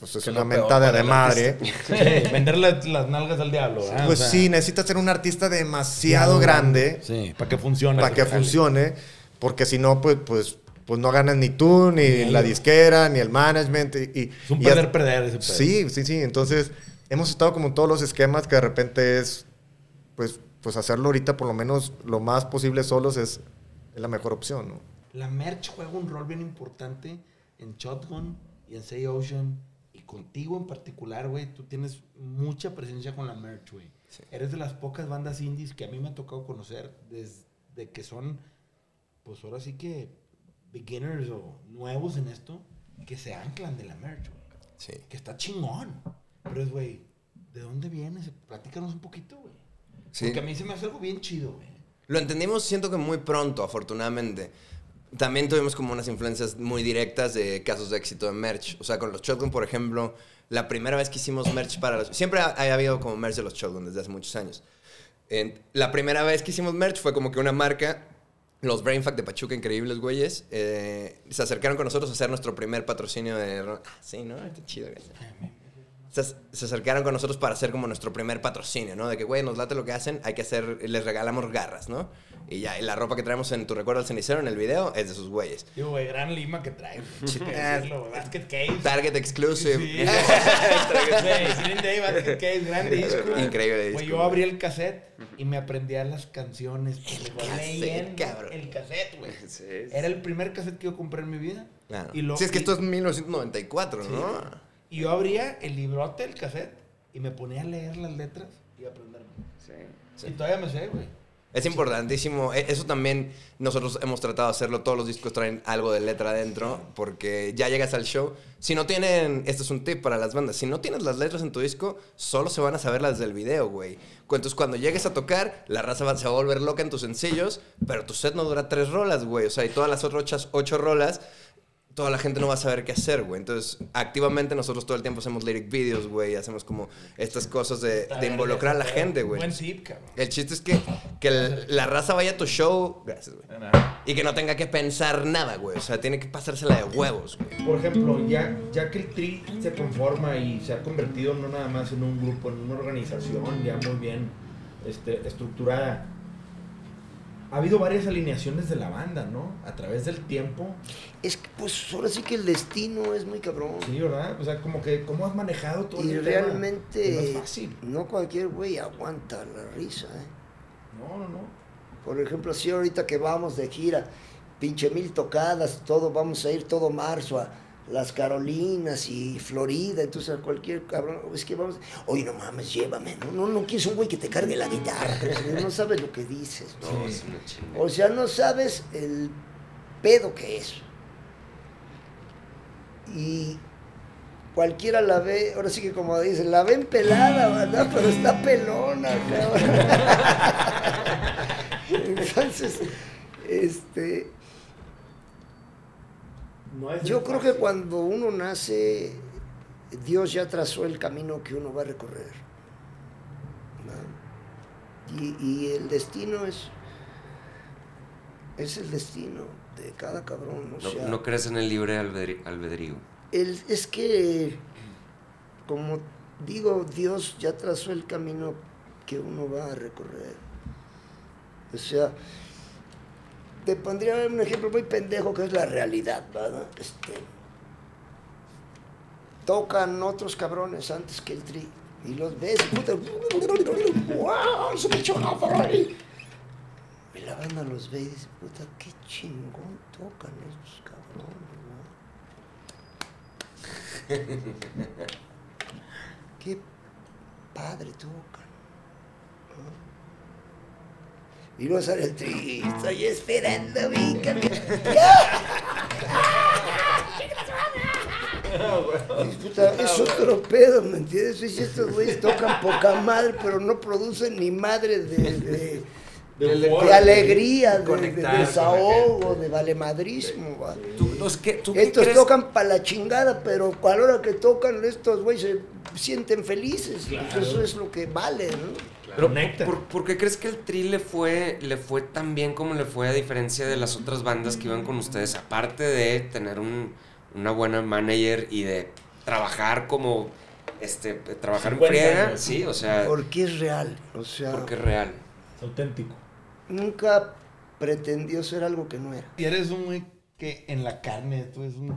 pues es Que una mentada de madre. Sí, vender las, las nalgas al diablo. ¿verdad? Pues O sea, sí, necesitas ser un artista demasiado grande Sí, para que funcione. para que funcione, porque si no, pues, pues, pues no ganas ni tú, ni la disquera, ni el management. Y, y- Es un y perder, hasta- perder ese pedo. Sí, sí, sí. Entonces, hemos estado como en todos los esquemas que de repente es, pues, pues hacerlo ahorita por lo menos lo más posible solos es, es la mejor opción, ¿no? La merch juega un rol bien importante en Shotgun y en Say Ocean contigo en particular, güey, tú tienes mucha presencia con la merch, güey. Eres de las pocas bandas indies que a mí me ha tocado conocer desde que son, pues ahora sí que beginners o nuevos en esto, que se anclan de la merch, güey. Sí. Que está chingón. Pero es, güey, ¿de dónde vienes? Platícanos un poquito, güey. Sí. Porque a mí se me hace algo bien chido, güey. Lo entendimos, siento que muy pronto, afortunadamente. También tuvimos como unas influencias muy directas de casos de éxito de merch. O sea, con los Shotgun, por ejemplo, la primera vez que hicimos merch para los... Siempre ha, ha habido como merch de los Shotgun desde hace muchos años. En- la primera vez que hicimos merch fue como que una marca, los Brain Fact de Pachuca, increíbles güeyes, eh, se acercaron con nosotros a hacer nuestro primer patrocinio de... Ah, sí, ¿no? Está chido, güey. Se, se acercaron con nosotros para hacer como nuestro primer patrocinio, ¿no? De que, güey, nos late lo que hacen, hay que hacer, les regalamos garras, ¿no? Y ya, y la ropa que traemos en Tu Recuerdo al Cenicero en el video es de sus güeyes. Digo, güey, gran lima que trae. güey. Sí. Hay que decirlo, güey. Basket Case. Target Exclusive. Sí. Green Day, Basket Case, gran disco. Increíble disco. Güey, yo abrí el cassette y me aprendía las canciones. El cassette, cabrón. El cassette, güey. Sí, Era el primer cassette que yo compré en mi vida. Claro. Y lo- sí, es que y- esto es 1994, Sí, ¿no? Y yo abría el librote del cassette y me ponía a leer las letras y a aprenderme. Sí. Y todavía me sé, güey. Es importantísimo. E- Eso también nosotros hemos tratado de hacerlo. Todos los discos traen algo de letra adentro porque ya llegas al show. Si no tienen, este es un tip para las bandas, si no tienes las letras en tu disco, solo se van a saber las del video, güey. Entonces cuando llegues a tocar, la raza va- se va a volver loca en tus sencillos, pero tu set no dura tres rolas, güey. O sea, y todas las otras ocho rolas toda la gente no va a saber qué hacer, güey. Entonces, activamente nosotros todo el tiempo hacemos lyric videos, güey. Hacemos como estas cosas de, de involucrar a la gente, güey. Buen tip, cabrón. El chiste es que, que el- la raza vaya a tu show, gracias, güey. Y que no tenga que pensar nada, güey. O sea, tiene que pasársela de huevos, güey. Por ejemplo, ya, ya que el tri se conforma y se ha convertido no nada más en un grupo, en una organización ya muy bien este, estructurada, ha habido varias alineaciones de la banda, ¿no? A través del tiempo. Es que, pues, ahora sí que el destino es muy cabrón. Sí, ¿verdad? O sea, como que, ¿cómo has manejado todo Y tema? realmente No es fácil. no cualquier güey aguanta la risa, ¿eh? No, no, no. Por ejemplo, así ahorita que vamos de gira, pinche mil tocadas, todo, vamos a ir todo marzo a las Carolinas y Florida, entonces a cualquier cabrón, es que vamos, oye, no mames, llévame, no, no, no quieres un güey que te cargue la guitarra, no sabes lo que dices, ¿no? Chingada. O sea, no sabes el pedo que es. Y cualquiera la ve, ahora sí que como dicen, la ven pelada, ¿verdad? Pero está pelona, cabrón. Entonces, este... Yo creo que cuando uno nace, Dios ya trazó el camino que uno va a recorrer. ¿no? Y, y el destino es, es el destino de cada cabrón. o No, sea, no crees en el libre albedrío. el- es que, como digo, Dios ya trazó el camino que uno va a recorrer. O sea, te pondría un ejemplo muy pendejo que es la realidad, ¿verdad? Este, tocan otros cabrones antes que el tri. Y los ves, puta, ¡wow! Se me ahí. Y la banda los ve y dice, puta, qué chingón tocan esos cabrones, ¿no? Qué padre tocan. ¿no? Y luego sale el tri, estoy esperando mi camión. Es otro pedo, ¿me entiendes? Y estos güeyes tocan poca madre, pero no producen ni madre de, de, de- de humor, alegría, de, desahogo, de valemadrismo. va. Los que, ¿tú qué Estos crees? tocan para la chingada, pero a la hora que tocan, estos güeyes se sienten felices. Pues eso es lo que vale, ¿no? Pero, ¿por, por qué crees que el Tri le fue, le fue tan bien como le fue a diferencia de las otras bandas que iban con ustedes? Aparte de tener un- una buena manager y de trabajar como, este, trabajar en 50 friega, años. sí, o sea, Porque es real, o sea... porque es real. Es auténtico. Nunca pretendió ser algo que no era. Y eres un güey que en la carne, tú eres un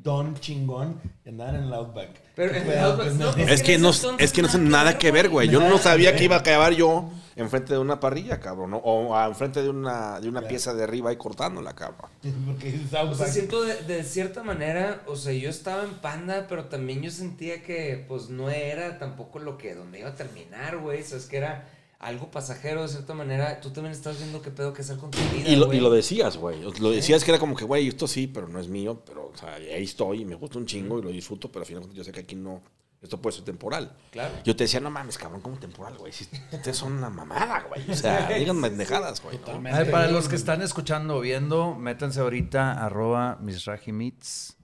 don chingón y andaban en el Outback. Pero en el Outback, pues, no, Es que no, es que no tiene nada que ver, güey. Yo no sabía que iba a acabar yo enfrente de una parrilla, cabrón. ¿no? O enfrente de una, de una pieza de arriba y cortándola, cabrón. Porque es O sea, Outback. siento de, de cierta manera, o sea, yo estaba en Panda, pero también yo sentía que, pues, no era tampoco lo que, donde iba a terminar, güey. O sea, es que era algo pasajero, de cierta manera. Tú también estás viendo qué pedo que hacer con tu vida, Y lo, güey. y lo decías, güey. Lo decías que era como que, güey, esto sí, pero no es mío. Pero, o sea, ahí estoy y me gusta un chingo y lo disfruto, pero al final yo sé que aquí no. Esto puede ser temporal. Claro. Yo te decía, no mames, cabrón, ¿cómo temporal, güey? Si ustedes son una mamada, güey. O sea, digan pendejadas, güey. ¿no? A ver, para los que están escuchando o viendo, métanse ahorita arroba misrajimits.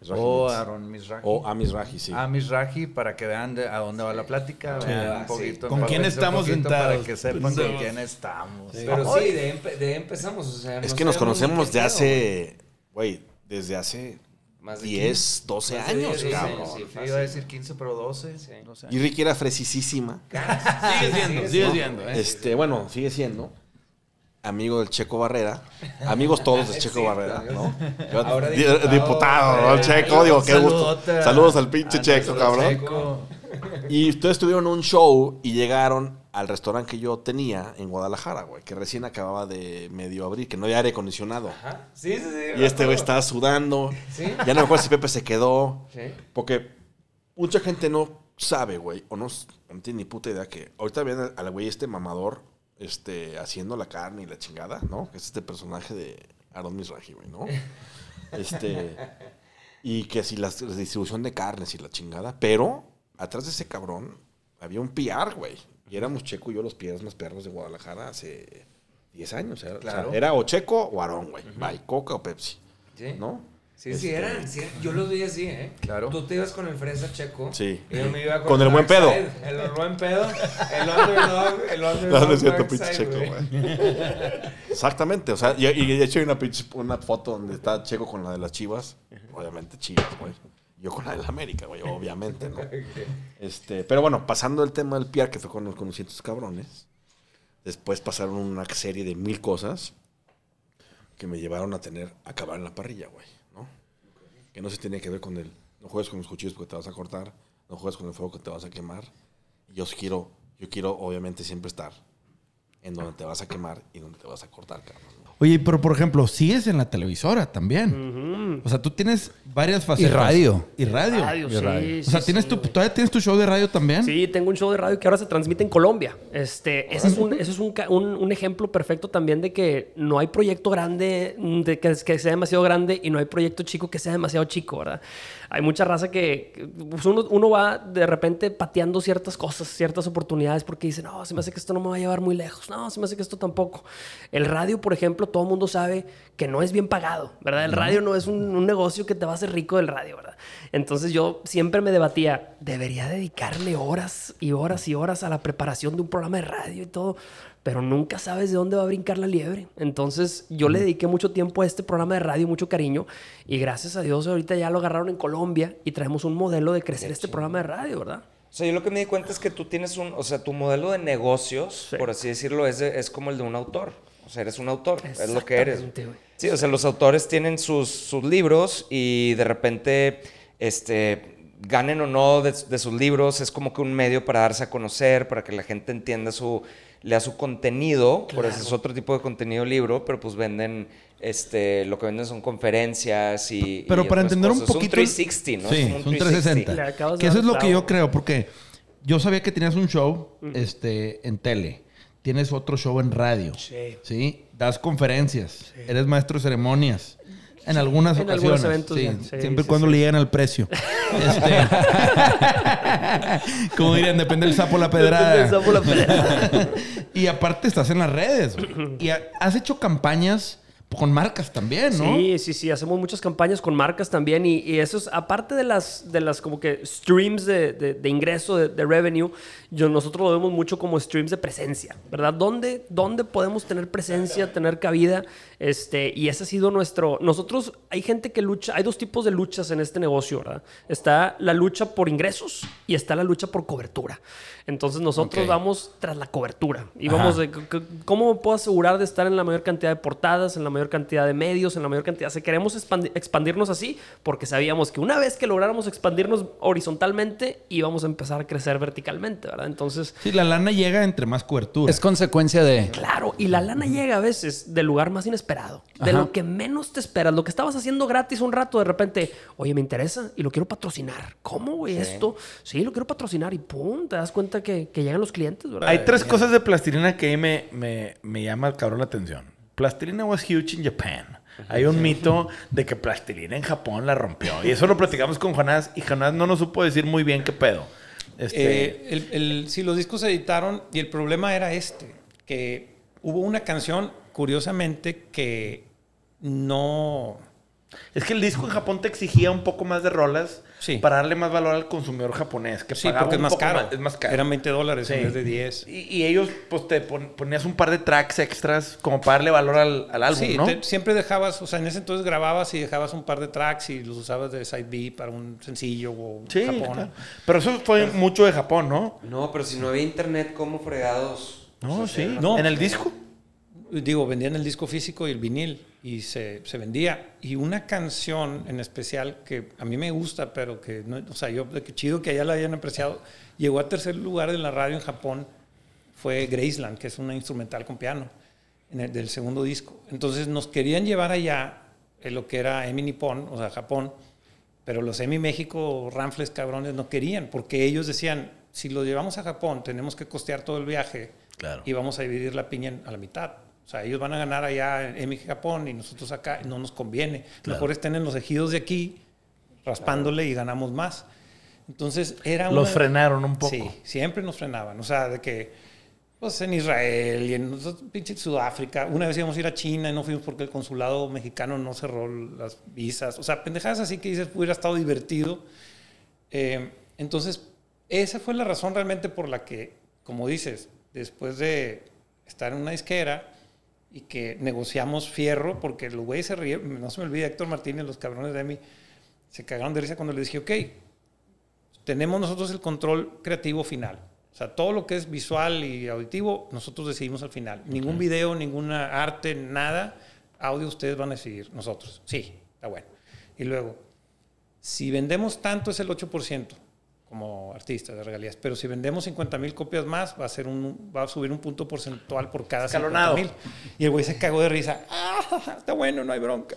Misraji o. Aaron Misraji. O a Misraji, sí. A Misraji para que vean de- a dónde va la plática. Sí. vean Ah, un poquito. sí. ¿Con quién estamos sentados? Para que sepan Sí. con quién estamos. Pero sí, de, empe- de empezamos, o sea, Es no que nos conocemos de hace, güey, desde hace Más de 10, 15. 12 Más de años, 10, 12 cabrón. años, sí, Sí, iba a decir 15, pero 12. 12 Y Ricky era fresisísima. Sigue siendo, sigue ¿no? siendo, ¿eh? Este, bueno, sigue siendo. Amigo del Checo Barrera. Amigos todos de Checo Sí, Barrera. ¿no? Yo- Ahora di- diputado, diputado, ¿no? eh, Checo, digo, qué gusto. Saludos al pinche Checo, cabrón. Checo. Y ustedes tuvieron un show y llegaron al restaurante que yo tenía en Guadalajara, güey, que recién acababa de medio abrir, que no había aire acondicionado. Ajá. Sí, sí, sí. Y este güey estaba sudando. Sí. Ya no me acuerdo si Pepe se quedó. Sí. Porque mucha gente no sabe, güey, o no, tiene ni puta idea que ahorita ven al güey este mamador este, haciendo la carne y la chingada, ¿no? Que es este personaje de Aaron Misraji, güey, ¿no? Este. Y que si la, la distribución de carnes y la chingada. Pero atrás de ese cabrón había un PR, güey. Y éramos Checo y yo los PRs más perros de Guadalajara hace 10 años. Era, o sea, Claro. era o Checo o Aarón, güey. Bye, Coca o Pepsi. Sí. ¿No? Sí, sí, eran. sí, yo los veía así, ¿eh? Claro. Tú te ibas con el fresa checo. Sí. Y yo me iba Con el buen pedo. Side, El buen pedo. El underdog. El underdog. No, no es cierto, Dark pinche Side, Checo, güey. Exactamente, o sea, y, y de hecho hay una, pinche- una foto donde está Checo con la de las chivas. Obviamente chivas, güey. Yo con la de la América, güey, obviamente, ¿no? Este, pero bueno, pasando el tema del PR, que fue conocí a estos cabrones. Después pasaron una serie de mil cosas que me llevaron a tener, a acabar en la parrilla, güey. Que no se tenía que ver con el, no juegues con los cuchillos porque te vas a cortar, no juegues con el fuego que te vas a quemar. Y yo quiero, yo quiero obviamente siempre estar en donde te vas a quemar y donde te vas a cortar, cabrón. Oye, pero por ejemplo, sigues en la televisora también. O sea, tú tienes varias facetas. radio. Y radio. Radio, Y sí, radio. sí, o sea, ¿tienes sí, tu, ¿todavía tienes tu show de radio también? Sí, tengo un show de radio que ahora se transmite en Colombia. Este, ese es, un, ese es un, ca- un- un ejemplo perfecto también de que no hay proyecto grande, de que, que sea demasiado grande y no hay proyecto chico que sea demasiado chico, ¿verdad? Hay mucha raza que que, pues, uno, uno va de repente pateando ciertas cosas, ciertas oportunidades porque dice, no, se me hace que esto no me va a llevar muy lejos, no, se me hace que esto tampoco. El radio, por ejemplo, todo el mundo sabe que no es bien pagado, ¿verdad? El radio no es un, un negocio que te va a hacer rico del radio, ¿verdad? Entonces yo siempre me debatía, debería dedicarle horas y horas y horas a la preparación de un programa de radio y todo, pero nunca sabes de dónde va a brincar la liebre. Entonces yo le dediqué mucho tiempo a este programa de radio, mucho cariño, y gracias a Dios ahorita ya lo agarraron en Colombia y traemos un modelo de crecer este programa de radio, ¿verdad? O sea, yo lo que me di cuenta es que tú tienes un, o sea, tu modelo de negocios, por así decirlo, es, de- es como el de un autor. O sea, eres un autor, es lo que eres. Sí, o sea, los autores tienen sus, sus libros y de repente, este, ganen o no de, de sus libros, es como que un medio para darse a conocer, para que la gente entienda su, lea su contenido, por eso es Claro. otro tipo de contenido libro, pero pues venden, este, lo que venden son conferencias y Pero y para entender un poquito. Es un 360, ¿no? Sí, Es como es un 360. Que eso es lo que yo creo, porque yo sabía que tenías un show este, en tele. Tienes otro show en radio. Sí. ¿sí? Das conferencias. Eres maestro de ceremonias. En algunas En ocasiones. algunos eventos, sí. Sí, siempre y sí, cuando sí. le llegan al precio. Este, como dirían, depende del sapo la pedrada. Depende del sapo la pedrada. y aparte estás en las redes. y ha- has hecho campañas con marcas también, ¿no? Sí, sí, sí, hacemos muchas campañas con marcas también y, y eso es, aparte de las, de las como que streams de, de- de ingreso, de, de revenue, yo, nosotros lo vemos mucho como streams de presencia, ¿verdad? ¿Dónde, dónde podemos tener presencia, tener cabida? Este, y ese ha sido nuestro... Nosotros, hay gente que lucha, hay dos tipos de luchas en este negocio, ¿verdad? Está la lucha por ingresos y está la lucha por cobertura. Entonces nosotros vamos tras la cobertura y vamos de cómo puedo asegurar de estar en la mayor cantidad de portadas, en la mayor cantidad de medios, en la mayor cantidad. Se queremos expandi- expandirnos así porque sabíamos que una vez que lográramos expandirnos horizontalmente, íbamos a empezar a crecer verticalmente, ¿verdad? Entonces, Sí, la lana llega entre más cobertura. Es consecuencia de... Claro, y la lana llega a veces del lugar más inesperado, de Ajá. lo que menos te esperas, lo que estabas haciendo gratis un rato, de repente, oye, me interesa y lo quiero patrocinar. ¿Cómo, güey? Sí. Esto, sí, lo quiero patrocinar y pum, te das cuenta que, que llegan los clientes, ¿verdad? Hay tres cosas de plastilina que ahí me, me, me llama cabrón la atención. Plastilina was huge in Japan. Hay un mito de que plastilina en Japón la rompió. Y eso lo platicamos con Jonás y Jonás no nos supo decir muy bien qué pedo. Este, Eh, el- el- sí, los discos se editaron y el problema era este, que hubo una canción, curiosamente, que no... Es que el disco en Japón te exigía un poco más de rolas para darle más valor al consumidor japonés. Que Sí, pagaba porque es más caro. es más caro. Eran 20 dólares en vez de 10. Y, y ellos, pues, te pon- ponías un par de tracks extras como para darle valor al, al álbum, sí, ¿no? te- siempre dejabas, o sea, en ese entonces grababas y dejabas un par de tracks y los usabas de side B para un sencillo o Sí, Japón. claro. Pero eso fue mucho de Japón, ¿no? No, pero si no había internet, ¿cómo fregados? No, O sea, sí. No. ¿En el disco? Digo, vendían el disco físico y el vinil y se, se vendía. Y una canción en especial que a mí me gusta, pero que, no, o sea, yo, que chido que allá la hayan apreciado, llegó a tercer lugar en la radio en Japón, fue Graceland, que es una instrumental con piano, en el, del segundo disco. Entonces nos querían llevar allá en lo que era Emi Nippon, o sea, Japón, pero los Emi México, Ranfles, cabrones, no querían, porque ellos decían, si lo llevamos a Japón, tenemos que costear todo el viaje Claro. y vamos a dividir la piña a la mitad. O sea, ellos van a ganar allá en Emi Japón y nosotros acá, no nos conviene. Claro. Mejor estén en los ejidos de aquí, raspándole y ganamos más. Entonces era Los una- frenaron un poco. Sí, siempre nos frenaban. O sea, de que, pues en Israel y en pinche Sudáfrica. Una vez íbamos a ir a China y no fuimos porque el consulado mexicano no cerró las visas. O sea, pendejadas así que dices, hubiera estado divertido. Eh, entonces, esa fue la razón realmente por la que, como dices, después de estar en una disquera y que negociamos fierro, porque los güeyes se rieron, no se me olvida, Héctor Martínez, los cabrones de mí, se cagaron de risa cuando les dije, ok, tenemos nosotros el control creativo final. O sea, todo lo que es visual y auditivo, nosotros decidimos al final. Ningún video, ninguna arte, nada. Audio ustedes van a decidir, nosotros. Sí, está bueno. Y luego, si vendemos tanto es el 8% como artistas de regalías, pero si vendemos 50 mil copias más, va a, ser un, va a subir un punto porcentual por cada 50 Escalonado. mil. Y el güey se cagó de risa. Ah, está bueno, no hay bronca.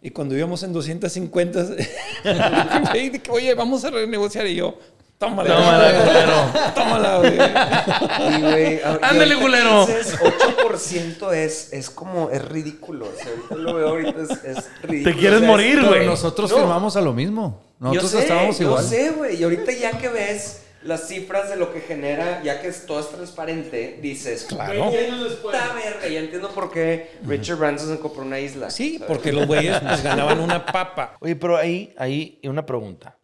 Y cuando íbamos en 250, güey, de que, oye, vamos a renegociar. Y yo, tómala. Tómala, Tómala, güey. Y, Ándale, culero. dices 8% es, es como, es ridículo. O sea, ahorita lo veo ahorita, es, es ridículo. quieres O sea, morir, güey. nosotros No. firmamos a lo mismo. Nosotros yo sé, estábamos yo igual. sé, güey. Y ahorita ya que ves las cifras de lo que genera, ya que es- todo es transparente, dices, Claro. Puta verga, ya entiendo por qué Richard Branson se compró una isla. Sí, porque los güeyes pues, ganaban una papa. Oye, pero ahí, ahí una pregunta.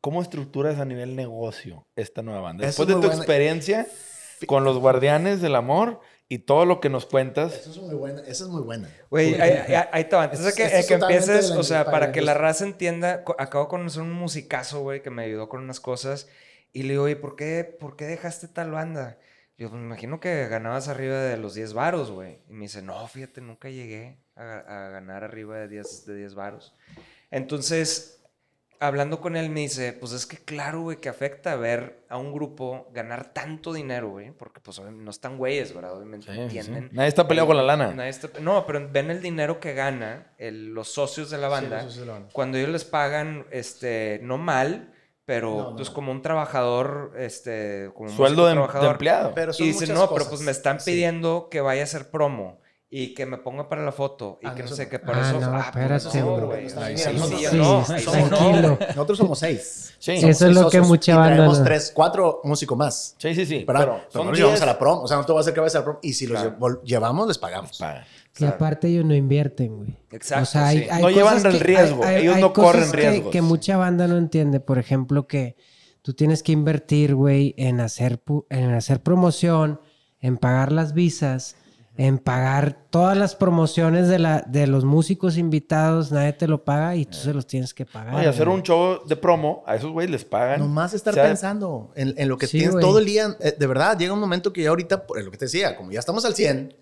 ¿Cómo estructuras a nivel negocio esta nueva banda? Eso Después es de tu buena. experiencia con los guardianes del amor y todo lo que nos cuentas. Eso es muy buena. Esa es muy buena. Güey, ahí, te va. Antes de que, es que empieces, o sea, para que la raza entienda, acabo de conocer un musicazo, güey, que me ayudó con unas cosas. Y le digo, oye, ¿por qué, ¿por qué dejaste tal banda? Yo, pues me imagino que ganabas arriba de los 10 varos, güey. Y me dice, no, fíjate, nunca llegué a, a ganar arriba de 10, de 10 varos. Entonces, hablando con él, me dice, pues es que claro, güey, que afecta ver a un grupo ganar tanto dinero, güey. Porque pues no están güeyes, ¿verdad? Obviamente Sí, entienden. sí. Nadie está peleado con la lana. Nadie está- no, pero ven el dinero que gana el- los socios de la banda. de la. Cuando ellos les pagan, este, no mal, pero No, no, pues no. como un trabajador, este, como un Sueldo músico de- de trabajador. empleado. Pero son y dicen, no, pero pues me están Sí. pidiendo que vaya a hacer promo y que me ponga para la foto y Ah, que no, sé qué, por Ah, eso, no, ah, pues, espérate, no, güey. Ahí no, sí, tranquilo. no. Nosotros somos seis. Sí. Somos Eso es lo que mucha banda traemos no- tres, cuatro músicos más. Sí, sí, sí. Pero Pero no los llevamos 10. a la prom. O sea, no te voy a hacer que vayas a la prom. Y si los Claro. lle- llevamos, les pagamos. Paga. Y aparte ellos no invierten, güey. Exacto, O sea, hay, sí. hay No llevan el riesgo, hay- ellos hay no cosas corren riesgos. Que, mucha banda no entiende. Por ejemplo, que tú tienes que invertir, güey, en hacer, en hacer promoción, en pagar las visas, en pagar todas las promociones de, la, de los músicos invitados. Nadie te lo paga y tú se los tienes que pagar. No, y hacer güey. un show de promo, a esos güeyes les pagan. Nomás estar O sea, pensando en, en lo que Sí, tienes güey. todo el día. Eh, de verdad, llega un momento que ya ahorita, por lo que te decía, como ya estamos al 100,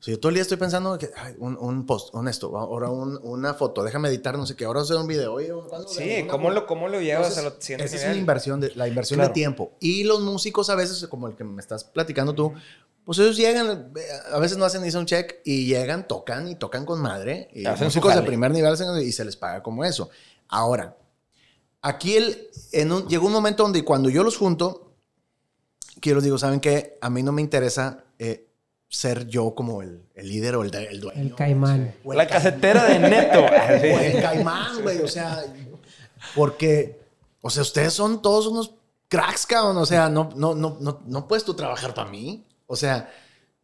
O sea, yo todo el día estoy pensando que ay, un, un post, un esto, ahora un- una foto, déjame editar, no sé qué, ahora hacer un video. Oye, ¿cuándo Sí, ¿cómo lo, cómo lo llevas Entonces, a lo siguiente Esa es una inversión, de, la inversión Claro. de tiempo. Y los músicos a veces, como el que me estás platicando tú, pues ellos llegan, a veces no hacen ni un check y llegan, tocan y tocan con madre. Y Hacen su músicos de primer nivel y se les paga como eso. Ahora, aquí el, en un, llegó un momento donde cuando yo los junto, que yo les digo, ¿saben qué? A mí no me interesa eh, ser yo como el, el líder o el, el dueño. El caimán. O el La ca- casetera de Neto. o el caimán, güey. O sea, porque, o sea, ustedes son todos unos cracks, cabrón. O sea, no, no, no, no, no puedes tú trabajar para mí. O sea,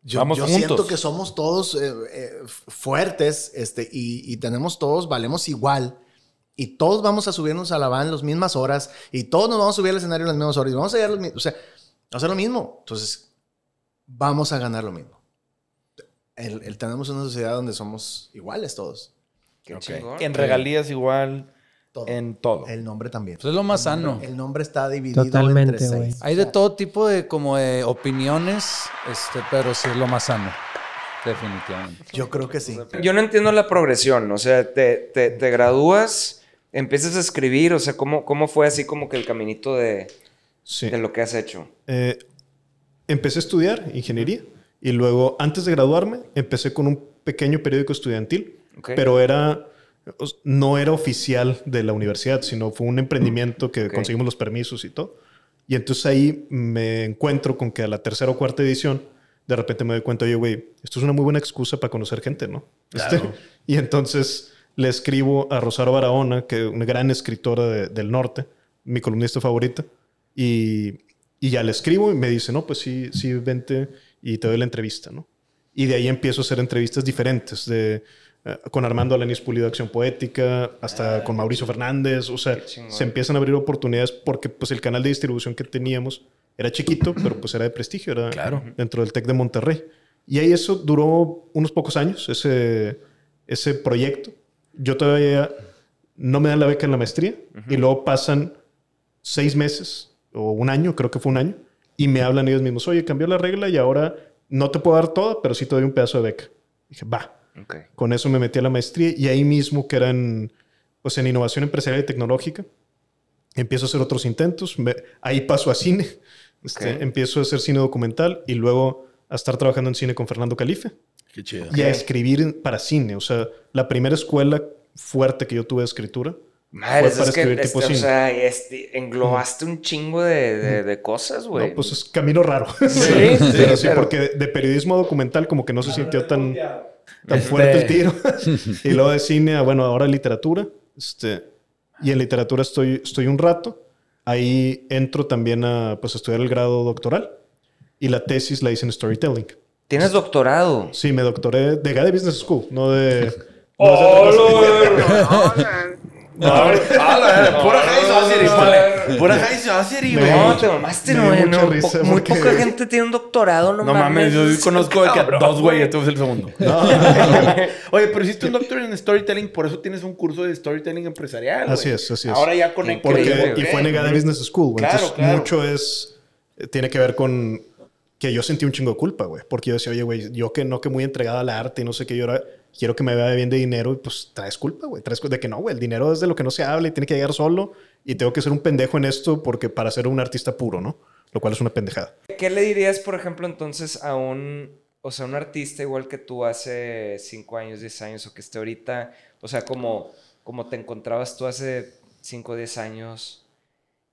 yo, siento que somos todos eh, eh, fuertes este, y, y tenemos todos, valemos igual. Y todos vamos a subirnos a la van en las mismas horas. Y todos nos vamos a subir al escenario en las mismas horas. Y vamos a, los o sea, hacer lo mismo. Entonces, vamos a ganar lo mismo. El, el- tenemos una sociedad donde somos iguales todos. Ok. En regalías igual, en todo. El nombre también. Pues es lo más sano. El nombre está dividido Totalmente, entre seis. Hay de todo tipo de como de opiniones, este, pero sí es lo más sano. Definitivamente. Yo creo que sí. Yo no entiendo la progresión, o sea, te, te, te gradúas, empiezas a escribir, o sea, ¿cómo, cómo fue así como que el caminito de, Sí. de lo que has hecho? Eh, empecé a estudiar ingeniería y luego, antes de graduarme, empecé con un pequeño periódico estudiantil, Ok. pero era, no era oficial de la universidad, sino fue un emprendimiento que conseguimos los permisos y todo. Y entonces ahí me encuentro con que a la tercera o cuarta edición, de repente me doy cuenta, oye, güey, esto es una muy buena excusa para conocer gente, ¿no? Claro. Este, y entonces le escribo a Rosario Barahona, que es una gran escritora de- del norte, mi columnista favorita, y, y ya le escribo y me dice, no, pues sí, sí, vente y te doy la entrevista, ¿no? Y de ahí empiezo a hacer entrevistas diferentes, de, con Armando Alanis Pulido de Acción Poética, hasta con Mauricio Fernández, o sea, se empiezan a abrir oportunidades porque pues el canal de distribución que teníamos era chiquito, pero pues era de prestigio, era Claro. dentro del TEC de Monterrey. Y ahí eso duró unos pocos años, ese, ese proyecto. Yo todavía no me dan la beca en la maestría y luego pasan seis meses o un año, creo que fue un año, y me hablan ellos mismos, oye, cambió la regla y ahora no te puedo dar toda, pero sí te doy un pedazo de beca. Dije, va. Con eso me metí a la maestría y ahí mismo, que era en, pues, en innovación empresarial y tecnológica, empiezo a hacer otros intentos. Me- ahí paso a cine. Este, Ok. Empiezo a hacer cine documental y luego a estar trabajando en cine con Fernando Calife. Qué chido. Y a escribir para cine. O sea, la primera escuela fuerte que yo tuve de escritura Madre, para es que, escribir este, tipo o cine. sea, este, englobaste un chingo de, de, de cosas, güey. No, pues es camino raro. Sí, Pero sí, sí, pero- porque de, de periodismo a documental como que no se sintió tan, tan Este- fuerte el tiro. y luego de cine a, bueno, ahora literatura. Este, y en literatura estoy, estoy un rato. Ahí entro también a pues, estudiar el grado doctoral. Y la tesis la hice en storytelling. Tienes doctorado. Sí, me doctoré de GADE Business School, no de... ¡Oh, No, Pura ponle. Pura high society, Me güey. dio No, mucho- te mamaste, me dio güey. mucha no, po- muy porque- poca gente tiene un doctorado, no, No mames, yo conozco de que dos güeyes, güey. tú eres el segundo. Oye, pero hiciste un doctor en storytelling, por eso tienes un curso de storytelling empresarial. güey. Así es, así es. Ahora ya conecté. Porque, y fue Negada Business School, güey. Entonces, mucho es... Tiene que ver con que yo sentí un chingo de culpa, güey. Porque yo decía, oye, güey, yo que no que muy entregado al arte y no sé qué, yo ahora quiero que me vea bien de dinero y pues traes culpa, güey. Traes cu- de que no, güey, el dinero es de lo que no se habla y tiene que llegar solo y tengo que ser un pendejo en esto porque para ser un artista puro, ¿no? Lo cual es una pendejada. ¿Qué le dirías, por ejemplo, entonces a un, o sea, un artista igual que tú hace 5 años, 10 años o que esté ahorita, o sea, como, como te encontrabas tú hace 5 o 10 años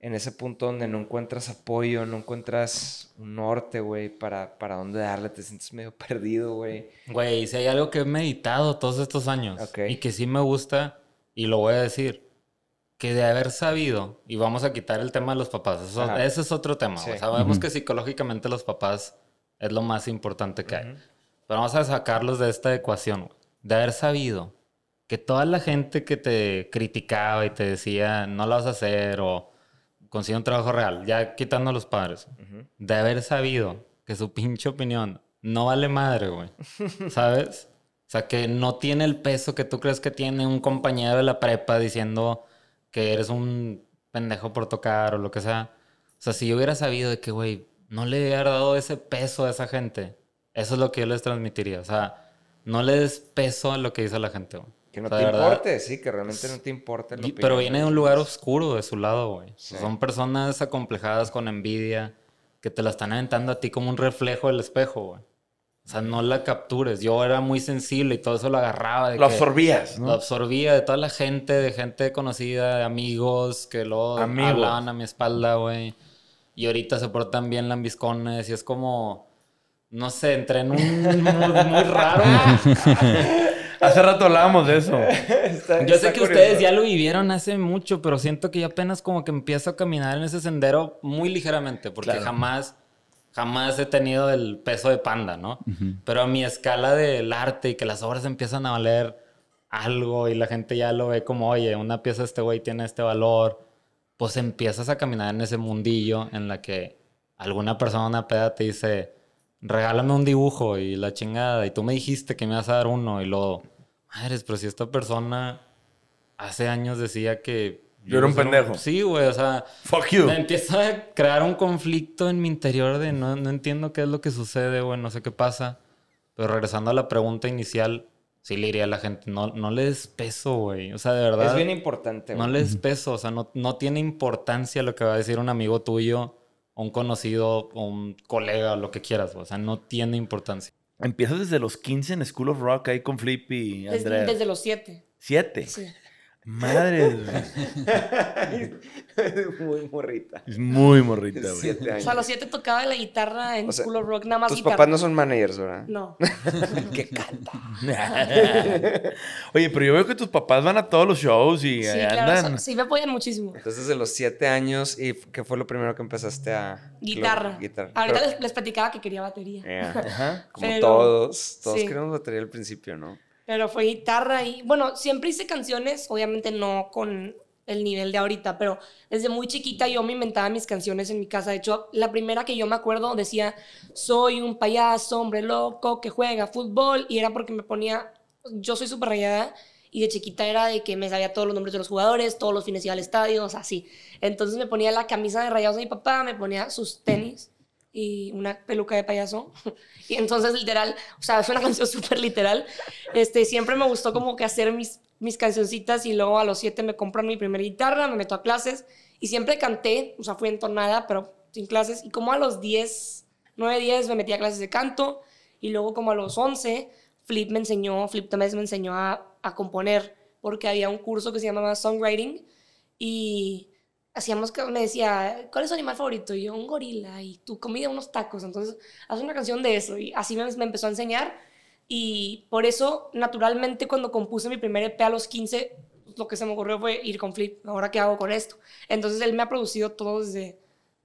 en ese punto donde no encuentras apoyo, no encuentras un norte, güey, para, para dónde darle, te sientes medio perdido, güey. Güey, si hay algo que he meditado todos estos años y que sí me gusta, y lo voy a decir, que de haber sabido, y vamos a quitar el tema de los papás, eso- ese es otro tema, güey. Sí. Sabemos Ujú. que psicológicamente los papás es lo más importante que hay. Pero vamos a sacarlos de esta ecuación, güey. De haber sabido que toda la gente que te criticaba y te decía, no lo vas a hacer o consigue un trabajo real, ya quitando a los padres, de haber sabido que su pinche opinión no vale madre, güey. ¿Sabes? O sea, que no tiene el peso que tú crees que tiene un compañero de la prepa diciendo que eres un pendejo por tocar o lo que sea. O sea, si yo hubiera sabido de que, güey, no le hubiera dado ese peso a esa gente Eso es lo que yo les transmitiría. O sea, no le des peso a lo que dice la gente, güey. Que no O sea, te verdad, importe, sí, que realmente no te importe. y- Pero viene de un lugar oscuro de su lado, güey. Sí. Son personas acomplejadas con envidia que te la están aventando a ti como un reflejo del espejo, güey. O sea, no la captures. Yo era muy sensible y todo eso lo agarraba. de Lo que- absorbías, ¿no? Lo absorbía de toda la gente, de gente conocida, de amigos que Amigos. hablaban a mi espalda, güey. Y ahorita se portan bien lambiscones y es como... No sé, entré en un mood muy raro. Hace rato hablábamos de eso. Yo sé que ustedes ya lo vivieron hace mucho, pero siento que yo apenas como que empiezo a caminar en ese sendero muy ligeramente, porque Claro. jamás, jamás he tenido el peso de panda, ¿no? Pero a mi escala del arte y que las obras empiezan a valer algo y la gente ya lo ve como, oye, una pieza de este güey tiene este valor, pues empiezas a caminar en ese mundillo en la que alguna persona, una peda te dice, regálame un dibujo y la chingada, y tú me dijiste que me vas a dar uno, y luego, madres, pero si esta persona hace años decía que... Yo era un pendejo. Sí, güey, o sea... Fuck you. Me empieza a crear un conflicto en mi interior de no, no entiendo qué es lo que sucede, güey, no sé qué pasa. Pero regresando a la pregunta inicial, sí le diría a la gente, no, no le des peso, güey. O sea, de verdad... Es bien importante, No güey. le des peso, o sea, no, no tiene importancia lo que va a decir un amigo tuyo, un conocido, un colega, o lo que quieras. O sea, no tiene importancia. Empiezas desde los 15 en School of Rock ahí con Flip y Desde, Andrea. desde los siete. ¿Siete? Sí. Madre. Muy morrita. Es muy morrita, güey. Siete O sea, a los siete tocaba la guitarra en O sea, School of Rock, nada más Tus guitarra. papás no son managers, ¿verdad? No. que canta. Oye, pero yo veo que tus papás van a todos los shows y Sí, eh, claro, andan. so- sí me apoyan muchísimo. Entonces, de los siete años, ¿y qué fue lo primero que empezaste a...? Guitarra. Guitarra. Ahorita Pero- les, les platicaba que quería batería. Yeah. Ajá. Como Pero- todos. Todos sí. queremos batería al principio, ¿no? Pero fue guitarra y, bueno, siempre hice canciones, obviamente no con el nivel de ahorita, pero desde muy chiquita yo me inventaba mis canciones en mi casa. De hecho, la primera que yo me acuerdo decía, soy un payaso, hombre loco, que juega fútbol, y era porque me ponía, yo soy súper rayada, y de chiquita era de que me sabía todos los nombres de los jugadores, todos los fines iba al estadio, o sea, así. Entonces me ponía la camisa de rayados de mi papá, me ponía sus tenis y una peluca de payaso. Y entonces, literal, o sea, es una canción súper literal. Este, siempre me gustó como que hacer mis, mis cancioncitas y luego a los siete me compran mi primera guitarra, me meto a clases y siempre canté, o sea, fui entonada, pero sin clases. Y como a los 10, 9, 10 me metí a clases de canto y luego como a los 11, Flip me enseñó, Flip también me enseñó a, a componer porque había un curso que se llamaba Songwriting y hacíamos que me decía, ¿cuál es tu animal favorito? Y yo, un gorila, y tu comida, unos tacos. Entonces, haz una canción de eso. Y así me, me empezó a enseñar. Y por eso, naturalmente, cuando compuse mi primer EP a los 15, lo que se me ocurrió fue ir con Flip. ¿Ahora qué hago con esto? Entonces, él me ha producido todo desde,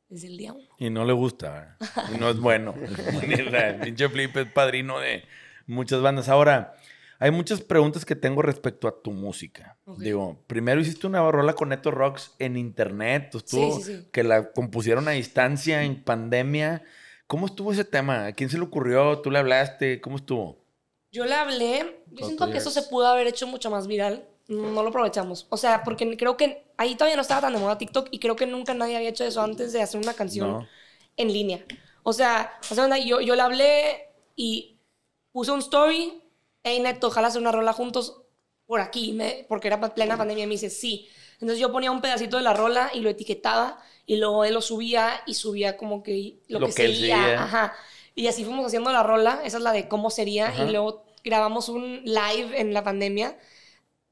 desde el día uno. Y no le gusta. ¿verdad? Y no es bueno. El pinche Flip es padrino de muchas bandas. Ahora, hay muchas preguntas que tengo respecto a tu música. Ok. Digo, primero hiciste una rola con Neto Rocks en internet. pues, Estuvo, Sí, sí, sí. Que la compusieron a distancia en pandemia. ¿Cómo estuvo ese tema? ¿A quién se le ocurrió? ¿Tú le hablaste? ¿Cómo estuvo? Yo le hablé, yo siento que eso se pudo haber hecho mucho más viral. No lo aprovechamos. O sea, porque creo que ahí todavía no estaba tan de moda TikTok y creo que nunca nadie había hecho eso antes de hacer una canción No. en línea. O sea, o sea, yo, yo le hablé y puse un story. Hey, Neto, ojalá hacer una rola juntos por aquí, me- porque era plena pandemia. Y me dice, sí. Entonces yo ponía un pedacito de la rola y lo etiquetaba y luego él lo subía y subía como que lo, Lo que, que sería. Ajá. Y así fuimos haciendo la rola. Esa es la de cómo sería. Ajá. Y luego grabamos un live en la pandemia